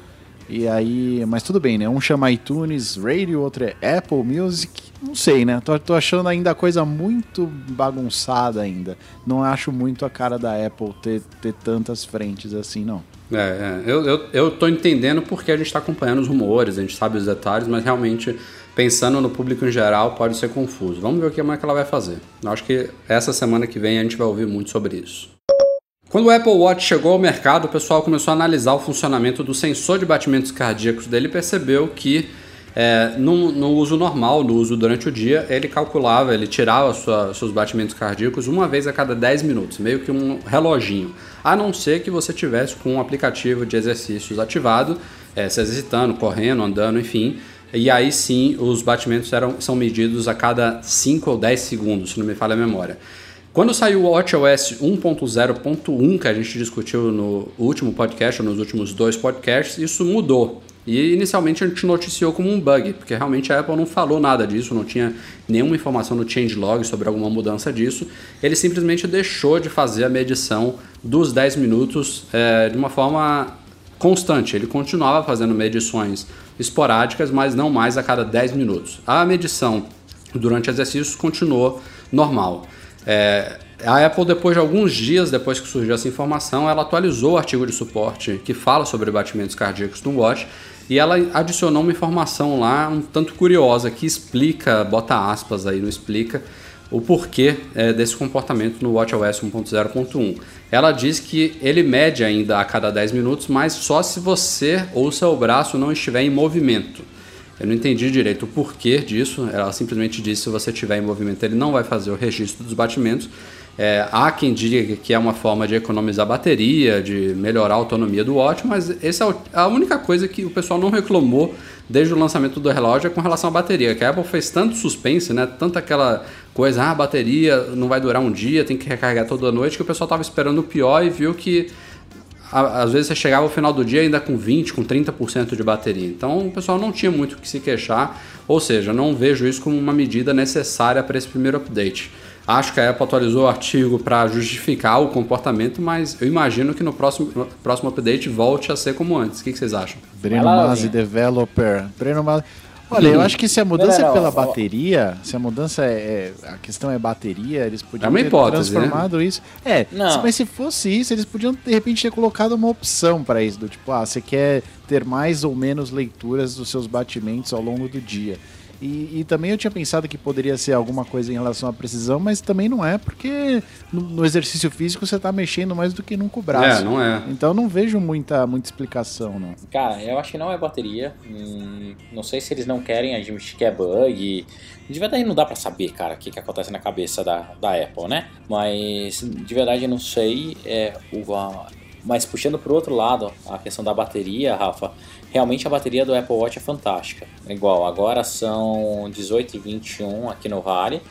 e aí, mas tudo bem, né? Um chama iTunes Radio, outro é Apple Music. Não sei, né? Tô, tô achando ainda a coisa muito bagunçada ainda. Não acho muito a cara da Apple ter, ter tantas frentes assim, não. É, é. Eu, eu, eu tô entendendo porque a gente está acompanhando os rumores, a gente sabe os detalhes, mas realmente, pensando no público em geral, pode ser confuso. Vamos ver o que mais que ela vai fazer. Eu acho que essa semana que vem a gente vai ouvir muito sobre isso. Quando o Apple Watch chegou ao mercado, o pessoal começou a analisar o funcionamento do sensor de batimentos cardíacos dele e percebeu que é, no, no uso normal, no uso durante o dia, ele calculava, ele tirava sua, seus batimentos cardíacos uma vez a cada 10 minutos, meio que um reloginho. A não ser que você tivesse com um aplicativo de exercícios ativado, é, se exercitando, correndo, andando, enfim. E aí sim os batimentos eram, são medidos a cada 5 ou 10 segundos, se não me falha a memória. Quando saiu o WatchOS 1.0.1, que a gente discutiu no último podcast, ou nos últimos dois podcasts, isso mudou. E inicialmente a gente noticiou como um bug, porque realmente a Apple não falou nada disso, não tinha nenhuma informação no changelog sobre alguma mudança disso. Ele simplesmente deixou de fazer a medição dos 10 minutos eh, de uma forma constante. Ele continuava fazendo medições esporádicas, mas não mais a cada 10 minutos. A medição durante exercícios continuou normal. É, a Apple, depois de alguns dias depois que surgiu essa informação, ela atualizou o artigo de suporte que fala sobre batimentos cardíacos do Watch e ela adicionou uma informação lá um tanto curiosa que explica, bota aspas aí, não explica, o porquê é, desse comportamento no WatchOS 1.0.1. Ela diz que ele mede ainda a cada 10 minutos, mas só se você ou seu braço não estiver em movimento. Eu não entendi direito o porquê disso. Ela simplesmente disse se você estiver em movimento, ele não vai fazer o registro dos batimentos. É, há quem diga que é uma forma de economizar bateria, de melhorar a autonomia do watch, mas essa é a única coisa que o pessoal não reclamou desde o lançamento do relógio é com relação à bateria. Que a Apple fez tanto suspense, né? Tanta aquela coisa, ah, a bateria não vai durar um dia, tem que recarregar toda noite, que o pessoal estava esperando o pior e viu que às vezes você chegava ao final do dia ainda com 20, com 30% de bateria. Então o pessoal não tinha muito o que se queixar, ou seja, não vejo isso como uma medida necessária para esse primeiro update. Acho que a Apple atualizou o artigo para justificar o comportamento, mas eu imagino que no próximo, no próximo update volte a ser como antes. O que, que vocês acham? Breno Masi, developer. Breno Masi. Olha, eu acho que se a mudança Não, não, é pela ó. bateria, se a mudança é, é- A questão é bateria, eles podiam É ter hipótese, né? transformado isso. É, Não. mas se fosse isso, eles podiam de repente ter colocado uma opção para isso. Do tipo, ah, você quer ter mais ou menos leituras dos seus batimentos ao longo do dia. E, e também eu tinha pensado que poderia ser alguma coisa em relação à precisão, mas também não é, porque no, no exercício físico você está mexendo mais do que num com o braço. É, não é. Então não vejo muita, muita explicação, não. Cara, eu acho que não é bateria. Hum, não sei se eles não querem admitir que é bug. De verdade não dá pra saber, cara, o que, que acontece na cabeça da, da Apple, né? Mas de verdade eu não sei. É, o, a- mas puxando pro outro lado, a questão da bateria, Rafa, realmente a bateria do Apple Watch é fantástica. Igual, agora são 18 e 21 aqui no Vale.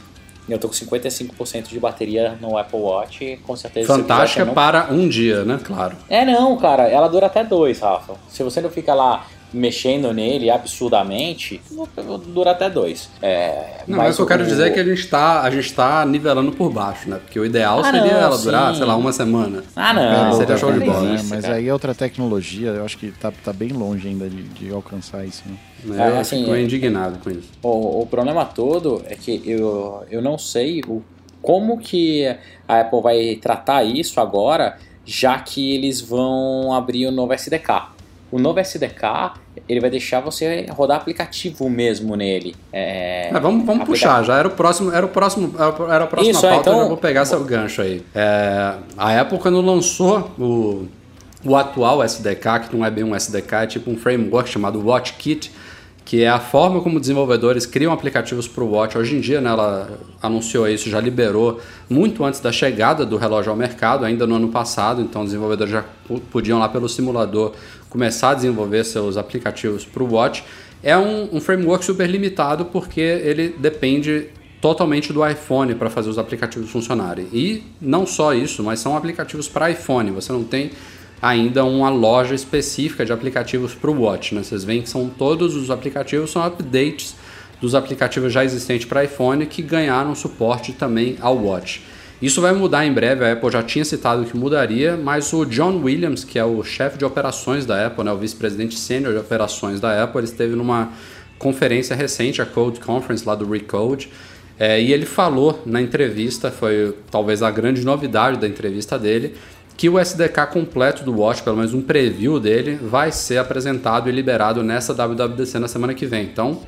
Eu tô com 55% de bateria no Apple Watch, com certeza. Fantástica não para um dia, né? Claro. é não, cara, ela dura até dois, Rafa. Se você não fica lá mexendo nele absurdamente, dura até dois. É, Não, mas o que eu quero o- dizer é que a gente tá, a gente tá nivelando por baixo, né? Porque o ideal Ah, seria não, ela durar, sim. sei lá, uma semana. Ah, É, não. seria show de bola, né? existe, Mas cara. aí é outra tecnologia, eu acho que tá, tá bem longe ainda de, de alcançar isso. Né? Né? É, eu assim, fico é- indignado com isso. O, o problema todo é que eu, eu não sei o, como que a Apple vai tratar isso agora, já que eles vão abrir o novo SDK. O novo SDK, ele vai deixar você rodar aplicativo mesmo nele. É, É, vamos vamos aplicativo- puxar, já era o próximo, era o próximo, era a próxima Isso, é, pauta, eu então- já vou pegar seu gancho aí. É, a Apple quando lançou o, o atual SDK, que não é bem um SDK, é tipo um framework chamado WatchKit, que é a forma como desenvolvedores criam aplicativos para o Watch. Hoje em dia, né, ela anunciou isso, já liberou muito antes da chegada do relógio ao mercado, ainda no ano passado, então os desenvolvedores já podiam lá pelo simulador começar a desenvolver seus aplicativos para o Watch. É um, um framework super limitado porque ele depende totalmente do iPhone para fazer os aplicativos funcionarem. E não só isso, mas são aplicativos para iPhone. Você não tem ainda uma loja específica de aplicativos para o Watch. Né? Vocês veem que são todos os aplicativos são updates dos aplicativos já existentes para iPhone que ganharam suporte também ao Watch. Isso vai mudar em breve, a Apple já tinha citado que mudaria, mas o John Williams, que é o chefe de operações da Apple, né, o vice-presidente sênior de operações da Apple, ele esteve numa conferência recente, a Code Conference lá do Recode, é, e ele falou na entrevista, foi talvez a grande novidade da entrevista dele, que o SDK completo do Watch, pelo menos um preview dele, vai ser apresentado e liberado nessa WWDC na semana que vem. Então,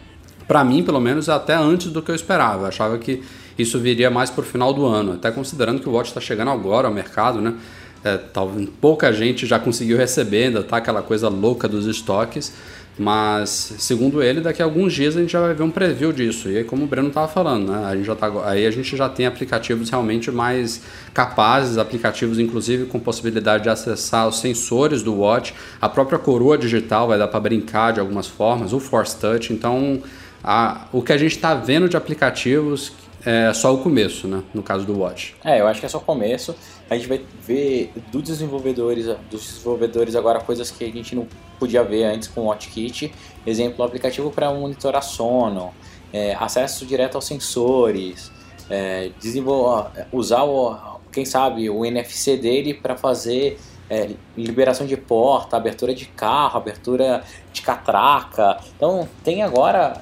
para mim, pelo menos, é até antes do que eu esperava. Eu achava que isso viria mais por final do ano, até considerando que o Watch está chegando agora ao mercado, né? É, talvez pouca gente já conseguiu receber, ainda tá aquela coisa louca dos estoques. Mas, segundo ele, daqui a alguns dias a gente já vai ver um preview disso. E aí, como o Breno estava falando, né? A gente já tá, aí a gente já tem aplicativos realmente mais capazes, aplicativos inclusive com possibilidade de acessar os sensores do watch, a própria coroa digital vai dar para brincar de algumas formas, o Force Touch. Então, a, o que a gente está vendo de aplicativos é só o começo, né? No caso do Watch. É, eu acho que é só o começo. A gente vai ver dos desenvolvedores, dos desenvolvedores agora coisas que a gente não podia ver antes com o WatchKit. Exemplo, aplicativo para monitorar sono, é, acesso direto aos sensores, é, usar o, quem sabe o NFC dele para fazer é, liberação de porta, abertura de carro, abertura de catraca. Então tem agora,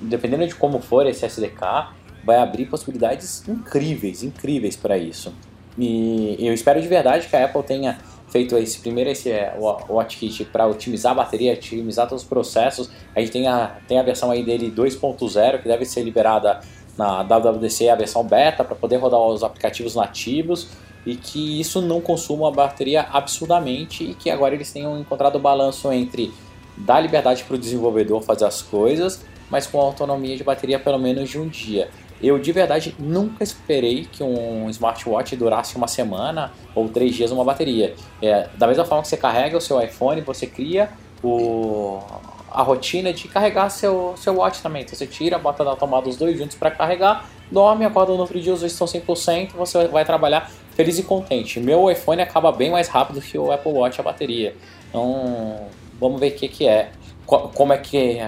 dependendo de como for esse SDK, vai abrir possibilidades incríveis, incríveis para isso. E eu espero de verdade que a Apple tenha feito esse primeiro esse é, WatchKit para otimizar a bateria, otimizar todos os processos. A gente tem a, tem a versão aí dele 2.0 que deve ser liberada na WWDC, a versão beta para poder rodar os aplicativos nativos e que isso não consuma a bateria absurdamente e que agora eles tenham encontrado o balanço entre dar liberdade para o desenvolvedor fazer as coisas, mas com autonomia de bateria pelo menos de um dia. Eu de verdade nunca esperei que um smartwatch durasse uma semana ou três dias uma bateria. É, da mesma forma que você carrega o seu iPhone, você cria o, a rotina de carregar seu, seu watch também. Então você tira, bota na tomada os dois juntos para carregar, dorme, acorda no outro dia, os dois estão 100%, você vai trabalhar feliz e contente. Meu iPhone acaba bem mais rápido que o Apple Watch a bateria. Então vamos ver o que, que é, como é que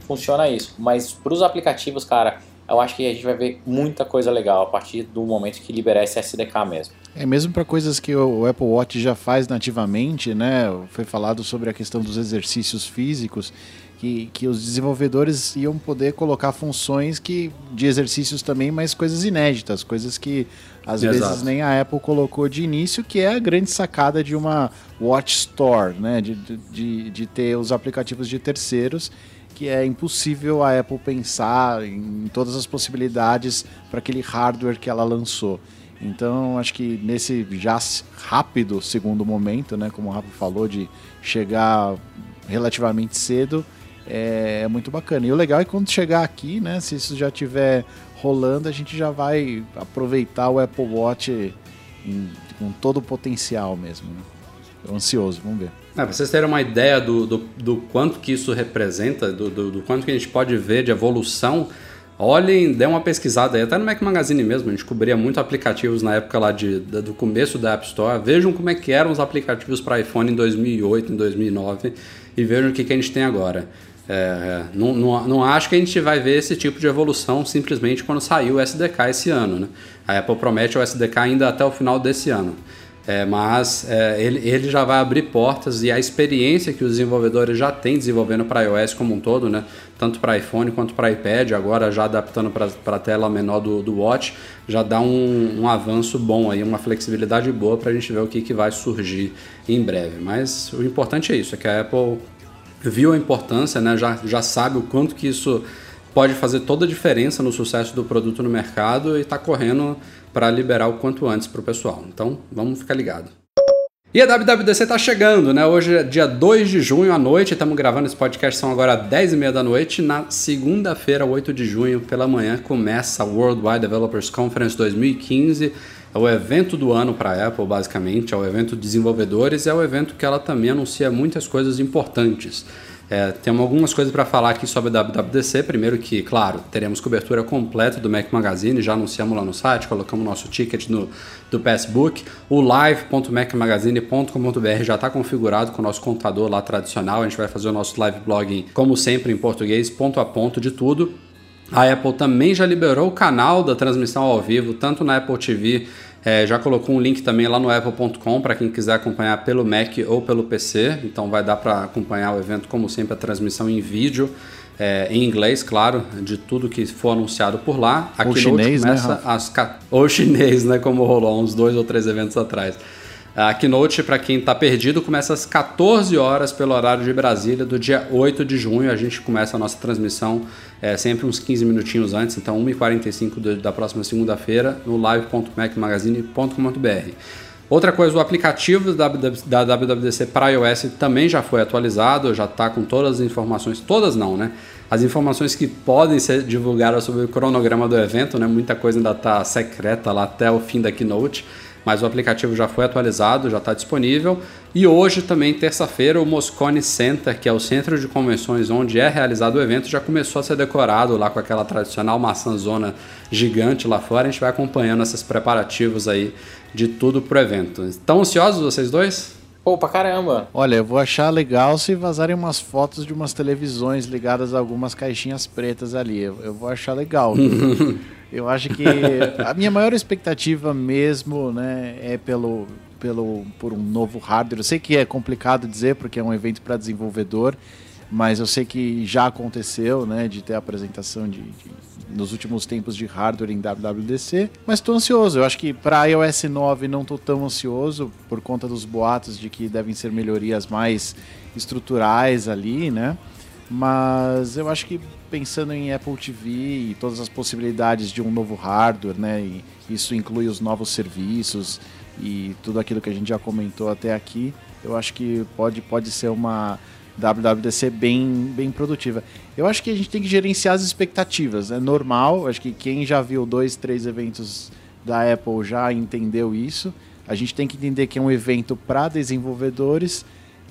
funciona isso. Mas para os aplicativos, cara, eu acho que a gente vai ver muita coisa legal a partir do momento que liberar esse SDK mesmo. É mesmo para coisas que o Apple Watch já faz nativamente, né? Foi falado sobre a questão dos exercícios físicos, que, que os desenvolvedores iam poder colocar funções que de exercícios também, mas coisas inéditas, coisas que às Exato. vezes nem a Apple colocou de início, que é a grande sacada de uma Watch Store, né? De, de, de ter os aplicativos de terceiros que é impossível a Apple pensar em todas as possibilidades para aquele hardware que ela lançou. Então, acho que nesse já rápido segundo momento, né, como o Rafa falou, de chegar relativamente cedo, é, é muito bacana. E o legal é quando chegar aqui, né, se isso já estiver rolando, a gente já vai aproveitar o Apple Watch em, com todo o potencial mesmo. Né? ansioso, vamos ver. É, pra vocês terem uma ideia do, do, do quanto que isso representa, do, do, do, quanto que a gente pode ver de evolução, olhem, dê uma pesquisada aí, até no Mac Magazine mesmo, a gente cobria muito aplicativos na época lá de, do começo da App Store, vejam como é que eram os aplicativos para iPhone em 2008, em 2009 e vejam o que, que a gente tem agora. É, é, não, não, não, acho que a gente vai ver esse tipo de evolução simplesmente quando sair o SDK esse ano. Né? A Apple promete o SDK ainda até o final desse ano. É, mas é, ele, ele já vai abrir portas e a experiência que os desenvolvedores já têm desenvolvendo para iOS como um todo, né? tanto para iPhone quanto para iPad, agora já adaptando para a tela menor do, do Watch, já dá um, um avanço bom, aí, uma flexibilidade boa para a gente ver o que, que vai surgir em breve. Mas o importante é isso, é que a Apple viu a importância, né? já, já sabe o quanto que isso pode fazer toda a diferença no sucesso do produto no mercado e está correndo para liberar o quanto antes para o pessoal. Então, vamos ficar ligado. E a WWDC tá chegando, né? Hoje é dia 2 de junho à noite, estamos gravando esse podcast, são agora 10 e meia da noite. Na segunda-feira, 8 de junho, pela manhã, começa a Worldwide Developers Conference 2015. É o evento do ano para a Apple, basicamente, é o evento de desenvolvedores, é o evento que ela também anuncia muitas coisas importantes. É, temos algumas coisas para falar aqui sobre a WWDC. Primeiro que, claro, teremos cobertura completa do Mac Magazine, já anunciamos lá no site, colocamos nosso ticket no, do Passbook. O live.macmagazine.com.br já está configurado com o nosso computador lá tradicional. A gente vai fazer o nosso live blogging, como sempre, em português, ponto a ponto de tudo. A Apple também já liberou o canal da transmissão ao vivo, tanto na Apple TV é, já colocou um link também lá no apple.com para quem quiser acompanhar pelo Mac ou pelo PC. Então vai dar para acompanhar o evento, como sempre, a transmissão em vídeo. É, em inglês, claro, de tudo que for anunciado por lá. Aqui ou chinês, né, começa né, às ou chinês, né, como rolou uns dois ou três eventos atrás. A Keynote, para quem está perdido, começa às 14 horas pelo horário de Brasília, do dia 8 de junho. A gente começa a nossa transmissão é, sempre uns 15 minutinhos antes, então 1h45 da próxima segunda-feira, no live.macmagazine.com.br. Outra coisa, o aplicativo da WWDC para iOS também já foi atualizado, já está com todas as informações, todas não, né? As informações que podem ser divulgadas sobre o cronograma do evento, né? Muita coisa ainda está secreta lá até o fim da Keynote mas o aplicativo já foi atualizado, já está disponível. E hoje também, terça-feira, o Moscone Center, que é o centro de convenções onde é realizado o evento, já começou a ser decorado lá com aquela tradicional maçãzona gigante lá fora. A gente vai acompanhando esses preparativos aí de tudo pro evento. Estão ansiosos vocês dois? Pô, pra caramba. Olha, eu vou achar legal se vazarem umas fotos de umas televisões ligadas a algumas caixinhas pretas ali. Eu, eu vou achar legal. Eu acho que a minha maior expectativa mesmo, né, é pelo, pelo por um novo hardware. Eu sei que é complicado dizer porque é um evento para desenvolvedor, mas eu sei que já aconteceu, né, de ter a apresentação de, de nos últimos tempos de hardware em WWDC, mas estou ansioso. Eu acho que para iOS 9 não estou tão ansioso por conta dos boatos de que devem ser melhorias mais estruturais ali, né? Mas eu acho que pensando em Apple TV e todas as possibilidades de um novo hardware, né? E isso inclui os novos serviços e tudo aquilo que a gente já comentou até aqui. Eu acho que pode, pode ser uma WWDC bem, bem produtiva. Eu acho que a gente tem que gerenciar as expectativas. É normal, acho que quem já viu dois, três eventos da Apple já entendeu isso. A gente tem que entender que é um evento para desenvolvedores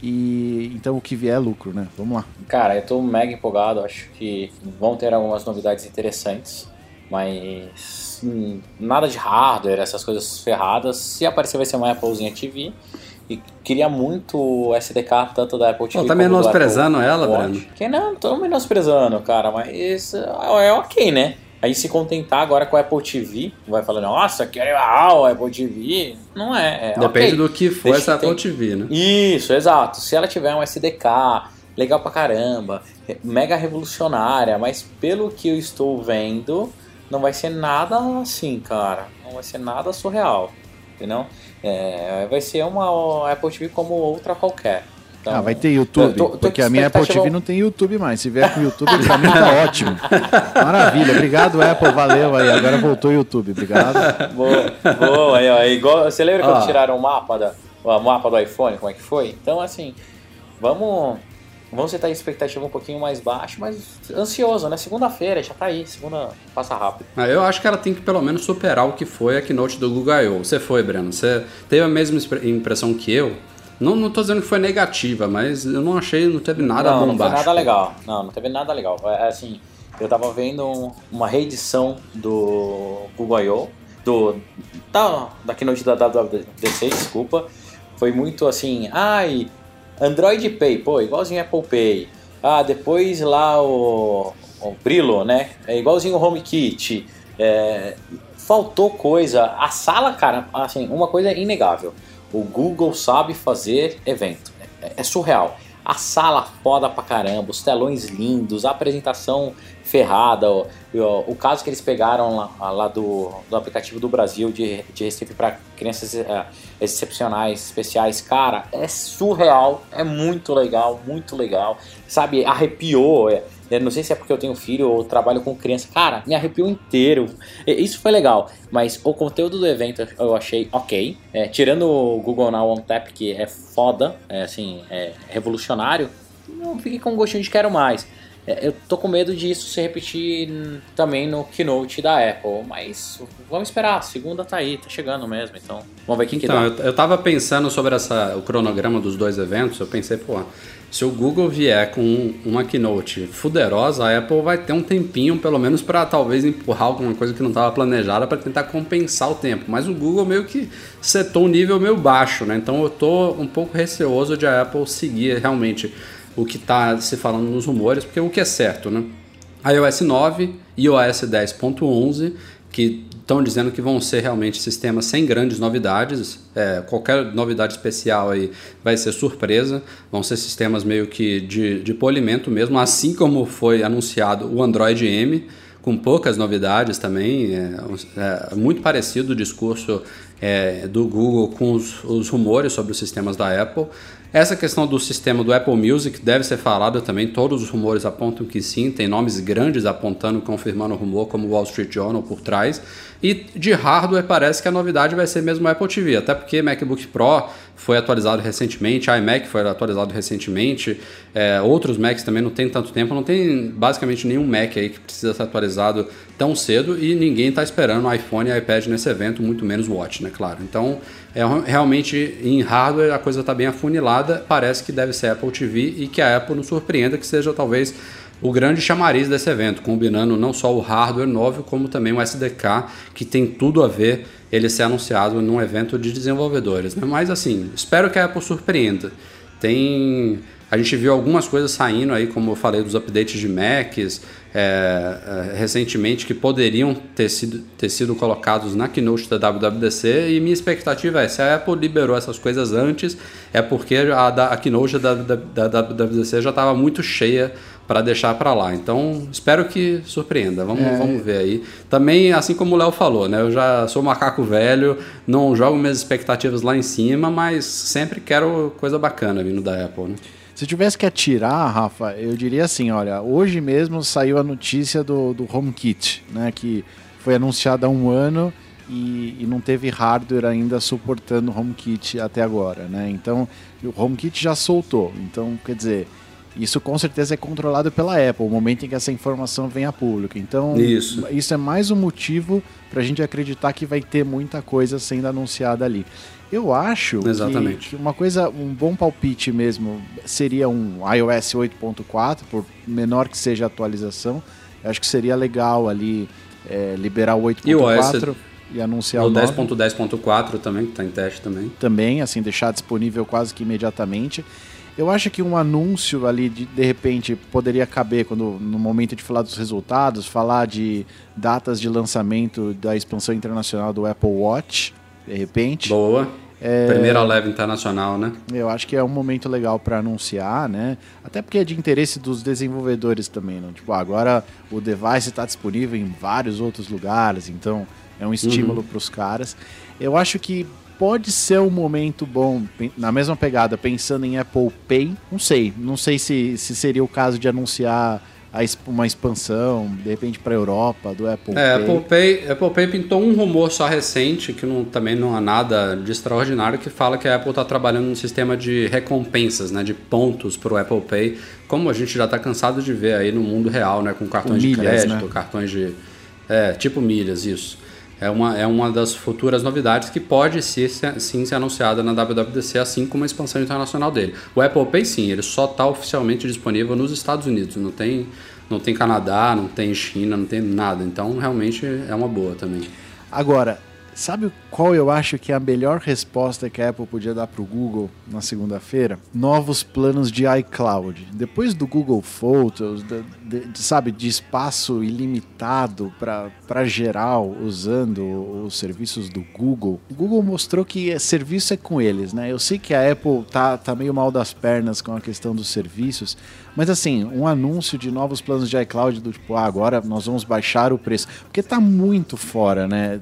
e então o que vier é lucro, né? Vamos lá. Cara, eu tô mega empolgado, acho que vão ter algumas novidades interessantes, mas hum, nada de hardware, essas coisas ferradas. Se aparecer vai ser uma Applezinha TV. E queria muito o SDK, tanto da Apple TV. Pô, tá menosprezando ela, Breno? Que não, tô menosprezando, cara, mas é ok, né? Aí se contentar agora com a Apple TV, vai falar, nossa, que legal, Apple TV. Não é. é Depende okay. do que for Deixa essa Apple TV, né? Isso, exato. Se ela tiver um SDK, legal pra caramba, mega revolucionária, mas pelo que eu estou vendo, não vai ser nada assim, cara. Não vai ser nada surreal, entendeu? É, vai ser uma Apple TV como outra qualquer. Então, ah, vai ter YouTube? Tô, tô porque a minha Apple TV não tem YouTube mais. Se vier com YouTube, pra mim tá ótimo. Maravilha. Obrigado, Apple. Valeu aí. Agora voltou o YouTube. Obrigado. Boa, boa. Aí, ó. Igual, você lembra ah. quando tiraram o mapa, da, o mapa do iPhone? Como é que foi? Então, assim, vamos... Vamos setar a expectativa um pouquinho mais baixa, mas ansioso, né? Segunda-feira, já tá aí. Segunda passa rápido. Ah, eu acho que ela tem que pelo menos superar o que foi a keynote do Google I.O. Você foi, Breno. Você teve a mesma impressão que eu não, não tô dizendo que foi negativa, mas eu não achei, não teve nada não, bombástico. Não, teve nada legal. Não, não teve nada legal. É, assim, eu tava vendo um, uma reedição do Google I.O., do, da, da Keynote da WWDC, desculpa. Foi muito assim, ai, Android Pay, pô, igualzinho Apple Pay. Ah, depois lá o, o Brillo, né? É igualzinho o HomeKit. É, faltou coisa. A sala, cara, assim, uma coisa inegável. O Google sabe fazer evento. É, é, surreal. A sala foda pra caramba, os telões lindos, a apresentação ferrada. O, o, o caso que eles pegaram lá, lá do, do, aplicativo do Brasil de, de Recife para crianças uh, excepcionais, especiais, cara, é surreal, é muito legal, muito legal. Sabe, arrepiou. É, Eu não sei se é porque eu tenho filho ou trabalho com criança. Cara, me arrepiou inteiro. Isso foi legal. Mas o conteúdo do evento eu achei ok. É, tirando o Google Now On Tap, que é foda, é assim, é revolucionário, eu fiquei com um gostinho de quero mais. É, eu tô com medo disso se repetir também no keynote da Apple. Mas vamos esperar. Segunda tá aí, tá chegando mesmo. Então vamos ver o que, que Então, dá. eu, eu tava pensando sobre essa, o cronograma dos dois eventos, eu pensei, pô, se o Google vier com um- uma keynote fuderosa, a Apple vai ter um tempinho, pelo menos, para talvez empurrar alguma coisa que não estava planejada para tentar compensar o tempo. Mas o Google meio que setou um nível meio baixo, né? Então eu tô um pouco receoso de a Apple seguir realmente o que está se falando nos rumores, porque o que é certo, né? iOS 9 e iOS 10.11, que estão dizendo que vão ser realmente sistemas sem grandes novidades. É, qualquer novidade especial aí vai ser surpresa. Vão ser sistemas meio que de, de polimento mesmo, assim como foi anunciado o Android M, com poucas novidades também. É, é muito parecido o discurso é, do Google com os, os rumores sobre os sistemas da Apple. Essa questão do sistema do Apple Music deve ser falada também. Todos os rumores apontam que sim, tem nomes grandes apontando, confirmando o rumor, como o Wall Street Journal por trás. E de hardware parece que a novidade vai ser mesmo o Apple TV, até porque MacBook Pro foi atualizado recentemente, iMac foi atualizado recentemente, é, outros Macs também não tem tanto tempo, não tem basicamente nenhum Mac aí que precisa ser atualizado tão cedo e ninguém está esperando iPhone e iPad nesse evento, muito menos Watch, né, claro. Então, é, realmente em hardware a coisa está bem afunilada, parece que deve ser Apple TV e que a Apple nos surpreenda que seja talvez o grande chamariz desse evento, combinando não só o hardware novo, como também o SDK, que tem tudo a ver ele ser anunciado num evento de desenvolvedores. Né? Mas assim, espero que a Apple surpreenda. Tem. A gente viu algumas coisas saindo aí, como eu falei, dos updates de Macs é, é, recentemente que poderiam ter sido, ter sido colocados na keynote da WWDC e minha expectativa é, se a Apple liberou essas coisas antes, é porque a, a keynote da, da, da WWDC já estava muito cheia para deixar para lá. Então, espero que surpreenda. Vamos, É. vamos ver aí. Também, assim como o Léo falou, né? Eu já sou macaco velho, não jogo minhas expectativas lá em cima, mas sempre quero coisa bacana vindo da Apple, né? Se tivesse que atirar, Rafa, eu diria assim, olha, hoje mesmo saiu a notícia do, do HomeKit, né, que foi anunciado há um ano e, e não teve hardware ainda suportando o HomeKit até agora, né? Então, o HomeKit já soltou. Então, quer dizer, isso com certeza é controlado pela Apple, o momento em que essa informação vem a público. Então, Isso. isso é mais um motivo para a gente acreditar que vai ter muita coisa sendo anunciada ali. Eu acho que- Exatamente. que uma coisa, um bom palpite mesmo seria um iOS 8.4, por menor que seja a atualização. Eu acho que seria legal ali é, liberar o E o 8.4 OS e anunciar O o 9 10.10.4 também, que está em teste também. também, assim, deixar disponível quase que imediatamente. Eu acho que um anúncio ali, de, de repente, poderia caber quando no momento de falar dos resultados, falar de datas de lançamento da expansão internacional do Apple Watch, de repente. Boa. Primeira leve internacional, né? Eu acho que é um momento legal para anunciar, né? Até porque é de interesse dos desenvolvedores também, né? Tipo, agora o device está disponível em vários outros lugares, então é um estímulo para os caras. Eu acho que pode ser um momento bom, na mesma pegada, pensando em Apple Pay. Não sei, não sei se, se seria o caso de anunciar uma expansão, de repente para a Europa, do Apple É, Pay. Apple Pay, Apple Pay pintou um rumor só recente, que não- também não há nada de extraordinário, que fala que a Apple está trabalhando num sistema de recompensas, né, de pontos para o Apple Pay, como a gente já está cansado de ver aí no mundo real, né, com cartões de milhas, crédito, né? cartões de... É, tipo milhas, isso. É uma, é uma das futuras novidades que pode ser, sim ser anunciada na WWDC, assim como a expansão internacional dele. O Apple Pay, sim, ele só está oficialmente disponível nos Estados Unidos, não tem, não tem Canadá, não tem China, não tem nada. Então, realmente, é uma boa também. Agora, sabe qual eu acho que é a melhor resposta que a Apple podia dar para o Google na segunda-feira? Novos planos de iCloud. Depois do Google Photos, da- de- de- sabe, de espaço ilimitado para geral usando os serviços do Google, o Google mostrou que é- serviço é com eles, né? Eu sei que a Apple tá, tá meio mal das pernas com a questão dos serviços, mas assim, um anúncio de novos planos de iCloud do tipo, ah, agora nós vamos baixar o preço, porque tá muito fora, né?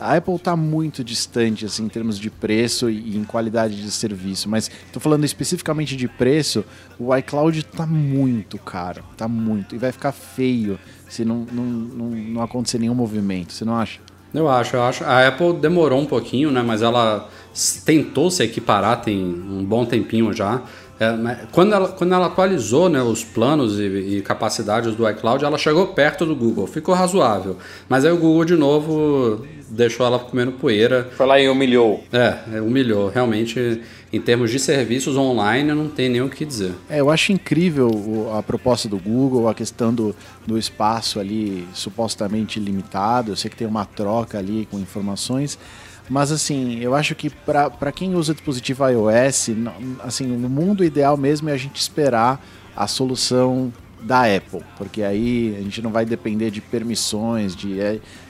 A Apple tá muito distante, assim, em termos de preço e em qualidade de serviço. Mas tô falando especificamente de preço, o iCloud tá muito caro. Tá muito. E vai ficar feio se não, não, não, não acontecer nenhum movimento. Você não acha? Eu acho, eu acho. A Apple demorou um pouquinho, né? Mas ela tentou se equiparar tem um bom tempinho já. É, quando, ela, quando ela atualizou né, os planos e, e, capacidades do iCloud, ela chegou perto do Google, ficou razoável. Mas aí o Google de novo deixou ela comendo poeira. Foi lá e humilhou. É, é, humilhou. Realmente, em termos de serviços online, não tem nem o que dizer. É, eu acho incrível a proposta do Google, a questão do, do espaço ali supostamente limitado. Eu sei que tem uma troca ali com informações. Mas assim, eu acho que para quem usa dispositivo iOS, assim, o mundo ideal mesmo é a gente esperar a solução da Apple, porque aí a gente não vai depender de permissões, de,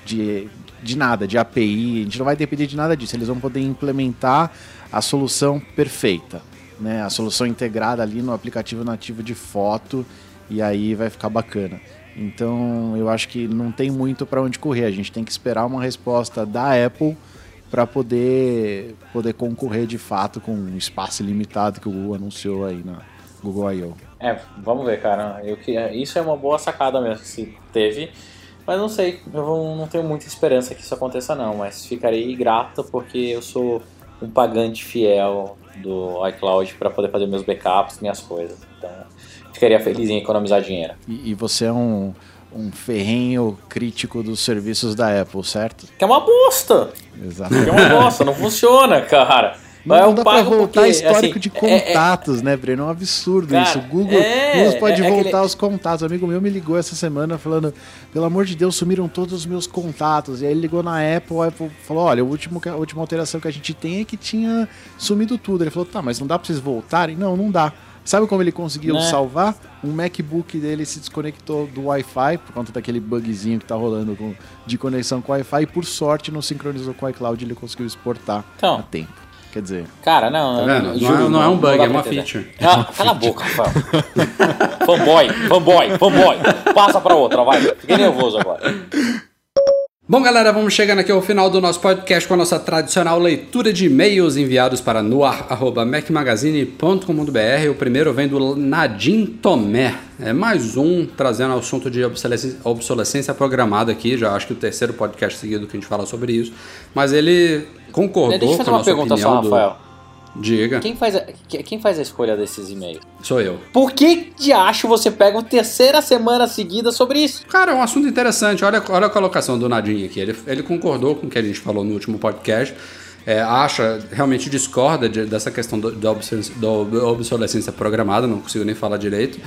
de, de nada, de API, a gente não vai depender de nada disso. Eles vão poder implementar a solução perfeita, né? A solução integrada ali no aplicativo nativo de foto e aí vai ficar bacana. Então, eu acho que não tem muito para onde correr. A gente tem que esperar uma resposta da Apple para poder, poder concorrer de fato com um espaço limitado que o Google anunciou aí na Google I.O. É, vamos ver, cara. Eu, isso é uma boa sacada mesmo que se teve. Mas não sei, eu não tenho muita esperança que isso aconteça não, mas ficarei grato porque eu sou um pagante fiel do iCloud para poder fazer meus backups, minhas coisas. Então, ficaria feliz em economizar dinheiro. E, e você é um um ferrenho crítico dos serviços da Apple, certo? Que é uma bosta! Exato. Que é uma bosta, não funciona, cara. Não, não dá pra voltar porque, histórico assim, de contatos, é, é, né, Breno? É um absurdo cara, isso. O Google é, não pode é, é voltar aquele... os contatos. Um amigo meu me ligou essa semana falando: pelo amor de Deus, sumiram todos os meus contatos. E aí ele ligou na Apple, a Apple falou: olha, o último, a última alteração que a gente tem é que tinha sumido tudo. Ele falou: tá, mas não dá pra vocês voltarem? Não, não dá. Sabe como ele conseguiu né? salvar? Um MacBook dele se desconectou do Wi-Fi por conta daquele bugzinho que tá rolando com, de conexão com o Wi-Fi e por sorte não sincronizou com o iCloud ele conseguiu exportar então, a tempo. Quer dizer. Cara, não. Tá não, juro, não, não, é um bug, é uma feature. Ah, cala a boca, Rafael. fanboy, fanboy, fanboy. Passa pra outra, vai. Fiquei nervoso agora. Bom, galera, vamos chegando aqui ao final do nosso podcast com a nossa tradicional leitura de e-mails enviados para noar.mecmagazine.com.br. O primeiro vem do Nadim Tomé. É mais um trazendo o assunto de obsolescência, obsolescência programada aqui. Já acho que o terceiro podcast seguido que a gente fala sobre isso. Mas ele concordou Deixa eu fazer com a nossa uma pergunta opinião só, Rafael. Do... Diga. Quem faz, a, quem faz a escolha desses e-mails? Sou eu. Por que de acho você pega uma terceira semana seguida sobre isso? Cara, é um assunto interessante. Olha, olha a colocação do Nadinho aqui. Ele, ele concordou com o que a gente falou no último podcast. É, acha, realmente discorda de, dessa questão do, da, obsolescência, da obsolescência programada, não consigo nem falar direito.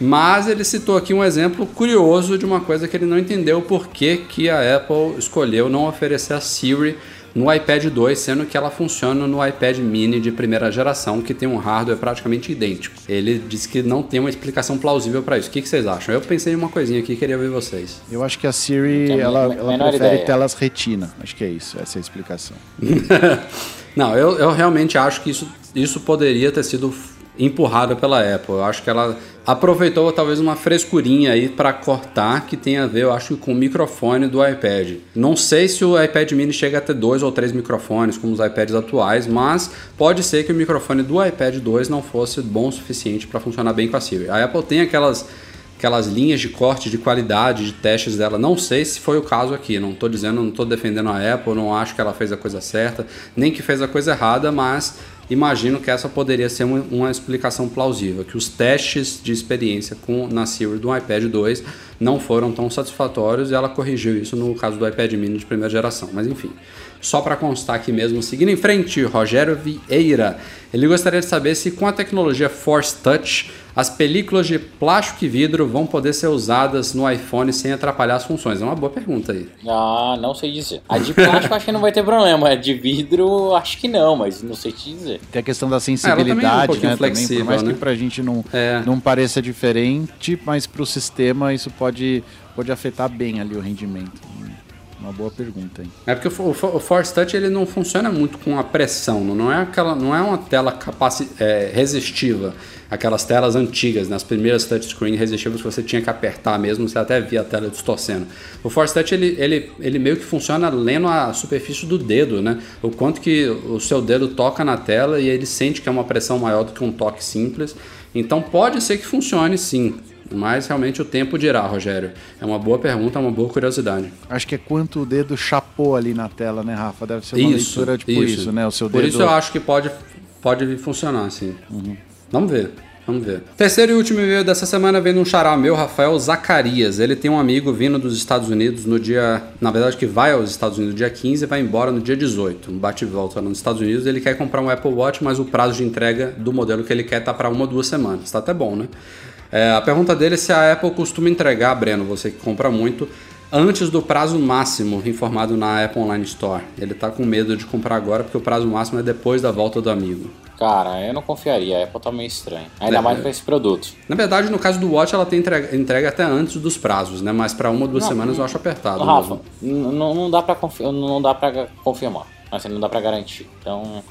Mas ele citou aqui um exemplo curioso de uma coisa que ele não entendeu por que, que a Apple escolheu não oferecer a Siri no iPad 2, sendo que ela funciona no iPad mini de primeira geração, que tem um hardware praticamente idêntico. Ele disse que não tem uma explicação plausível para isso. O que, que, vocês acham? Eu pensei em uma coisinha aqui e queria ver vocês. Eu acho que a Siri ela, ela prefere ideia. telas retina. Acho que é isso, essa é a explicação. não, eu, eu realmente acho que isso, isso poderia ter sido empurrada pela Apple. Eu acho que ela aproveitou talvez uma frescurinha aí para cortar que tem a ver, eu acho, com o microfone do iPad. Não sei se o iPad mini chega a ter dois ou três microfones como os iPads atuais, mas pode ser que o microfone do iPad 2 não fosse bom o suficiente para funcionar bem com a Siri. A Apple tem aquelas aquelas linhas de corte de qualidade de testes dela. Não sei se foi o caso aqui. Não estou dizendo, não estou defendendo a Apple, não acho que ela fez a coisa certa, nem que fez a coisa errada, mas imagino que essa poderia ser uma, uma, explicação plausível, que os testes de experiência com na Siri do iPad 2 não foram tão satisfatórios e ela corrigiu isso no caso do iPad mini de primeira geração. Mas enfim, só para constar aqui mesmo, seguindo em frente, Rogério Vieira. Ele gostaria de saber se com a tecnologia Force Touch as películas de plástico e vidro vão poder ser usadas no iPhone sem atrapalhar as funções? É uma boa pergunta aí. Ah, não sei dizer. A de plástico acho que não vai ter problema. A de vidro acho que não, mas não sei te dizer. Tem a questão da sensibilidade, é, um né? Flexível, também, por mais né? que pra gente não, é. não pareça diferente, mas pro sistema isso pode, pode afetar bem ali o rendimento. Uma boa pergunta, hein? É porque o, o, Force Touch ele não funciona muito com a pressão, não é aquela, não é uma tela é, resistiva, aquelas telas antigas, nas primeiras touchscreen resistivas que você tinha que apertar mesmo, você até via a tela distorcendo. O Force Touch ele, ele, ele meio que funciona lendo a superfície do dedo, né? O quanto que o seu dedo toca na tela e ele sente que é uma pressão maior do que um toque simples. Então pode ser que funcione sim. Mas realmente o tempo dirá, Rogério. É uma boa pergunta, é uma boa curiosidade. Acho que é quanto o dedo chapou ali na tela, né, Rafa? Deve ser uma Isso, leitura tipo isso, isso. né? O seu Por dedo. isso eu acho que pode, pode funcionar, sim. Vamos ver. Vamos ver. Terceiro e último e-mail dessa semana vem de um xará meu, Rafael Zacarias. Ele tem um amigo vindo dos Estados Unidos no dia. Na verdade, que vai aos Estados Unidos no dia 15 e vai embora no dia 18. Um bate e volta nos Estados Unidos. Ele quer comprar um Apple Watch, mas o prazo de entrega do modelo que ele quer tá para uma ou duas semanas. Tá até bom, né? É, a pergunta dele é se a Apple costuma entregar, Breno, você que compra muito, antes do prazo máximo informado na Apple Online Store. Ele tá com medo de comprar agora porque o prazo máximo é depois da volta do amigo. Cara, eu não confiaria, a Apple tá meio estranho. Ainda É, mais pra esse produto. Na verdade, no caso do Watch, ela tem entrega, entrega até antes dos prazos, né? Mas para uma ou duas Não, semanas eu acho apertado. Rafa, não não dá confi- para confirmar, assim, não dá pra garantir. Então,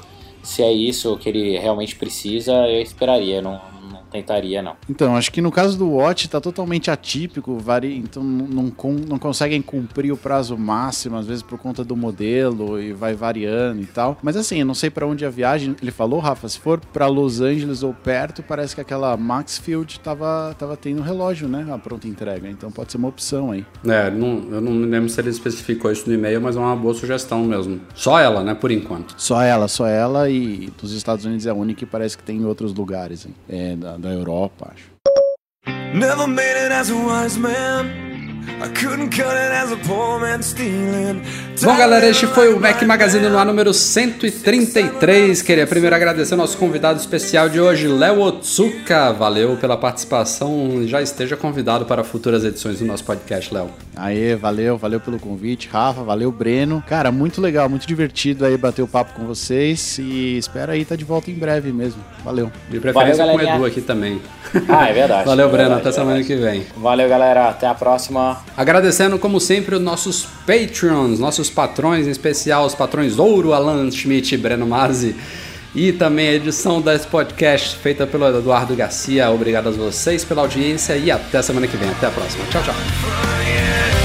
se é isso que ele realmente precisa, eu esperaria, não, não tentaria não. Então, acho que no caso do Watch tá totalmente atípico, vari... então não, não, con- não conseguem cumprir o prazo máximo, às vezes por conta do modelo e vai variando e tal. Mas assim, eu não sei pra onde a viagem. Ele falou, Rafa, se for pra Los Angeles ou perto, parece que aquela Maxfield tava, tava tendo relógio, né? A pronta entrega. Então pode ser uma opção aí. É, não- eu não me lembro se ele especificou isso no e-mail, mas é uma boa sugestão mesmo. Só ela, né? Por enquanto. Só ela, só ela e dos Estados Unidos é a única e parece que tem em outros lugares, hein? É, da, da Europa, acho. Never made it as a wise man. I couldn't cut it as a poor man stealing. Bom, galera, este foi o Mac Magazine no ar número 133. Queria primeiro agradecer ao nosso convidado especial de hoje, Léo Otsuka. Valeu pela participação. Já esteja convidado para futuras edições do nosso podcast, Léo. Aê, valeu, valeu pelo convite, Rafa, valeu, Breno. Cara, muito legal, muito divertido aí bater o papo com vocês e espero aí estar de volta em breve mesmo. Valeu. De preferência Valeu, com o. Edu aqui também. Ah, é verdade. Valeu, é Breno. verdade, Até é semana que vem. Valeu, galera. Até a próxima. Agradecendo, como sempre, os nossos Patreons, nossos patrões, em especial os patrões Ouro, Alan Schmidt e Breno Marzi. E também a edição desse podcast feita pelo Eduardo Garcia. Obrigado a vocês pela audiência e até semana que vem. Até a próxima. Tchau, tchau.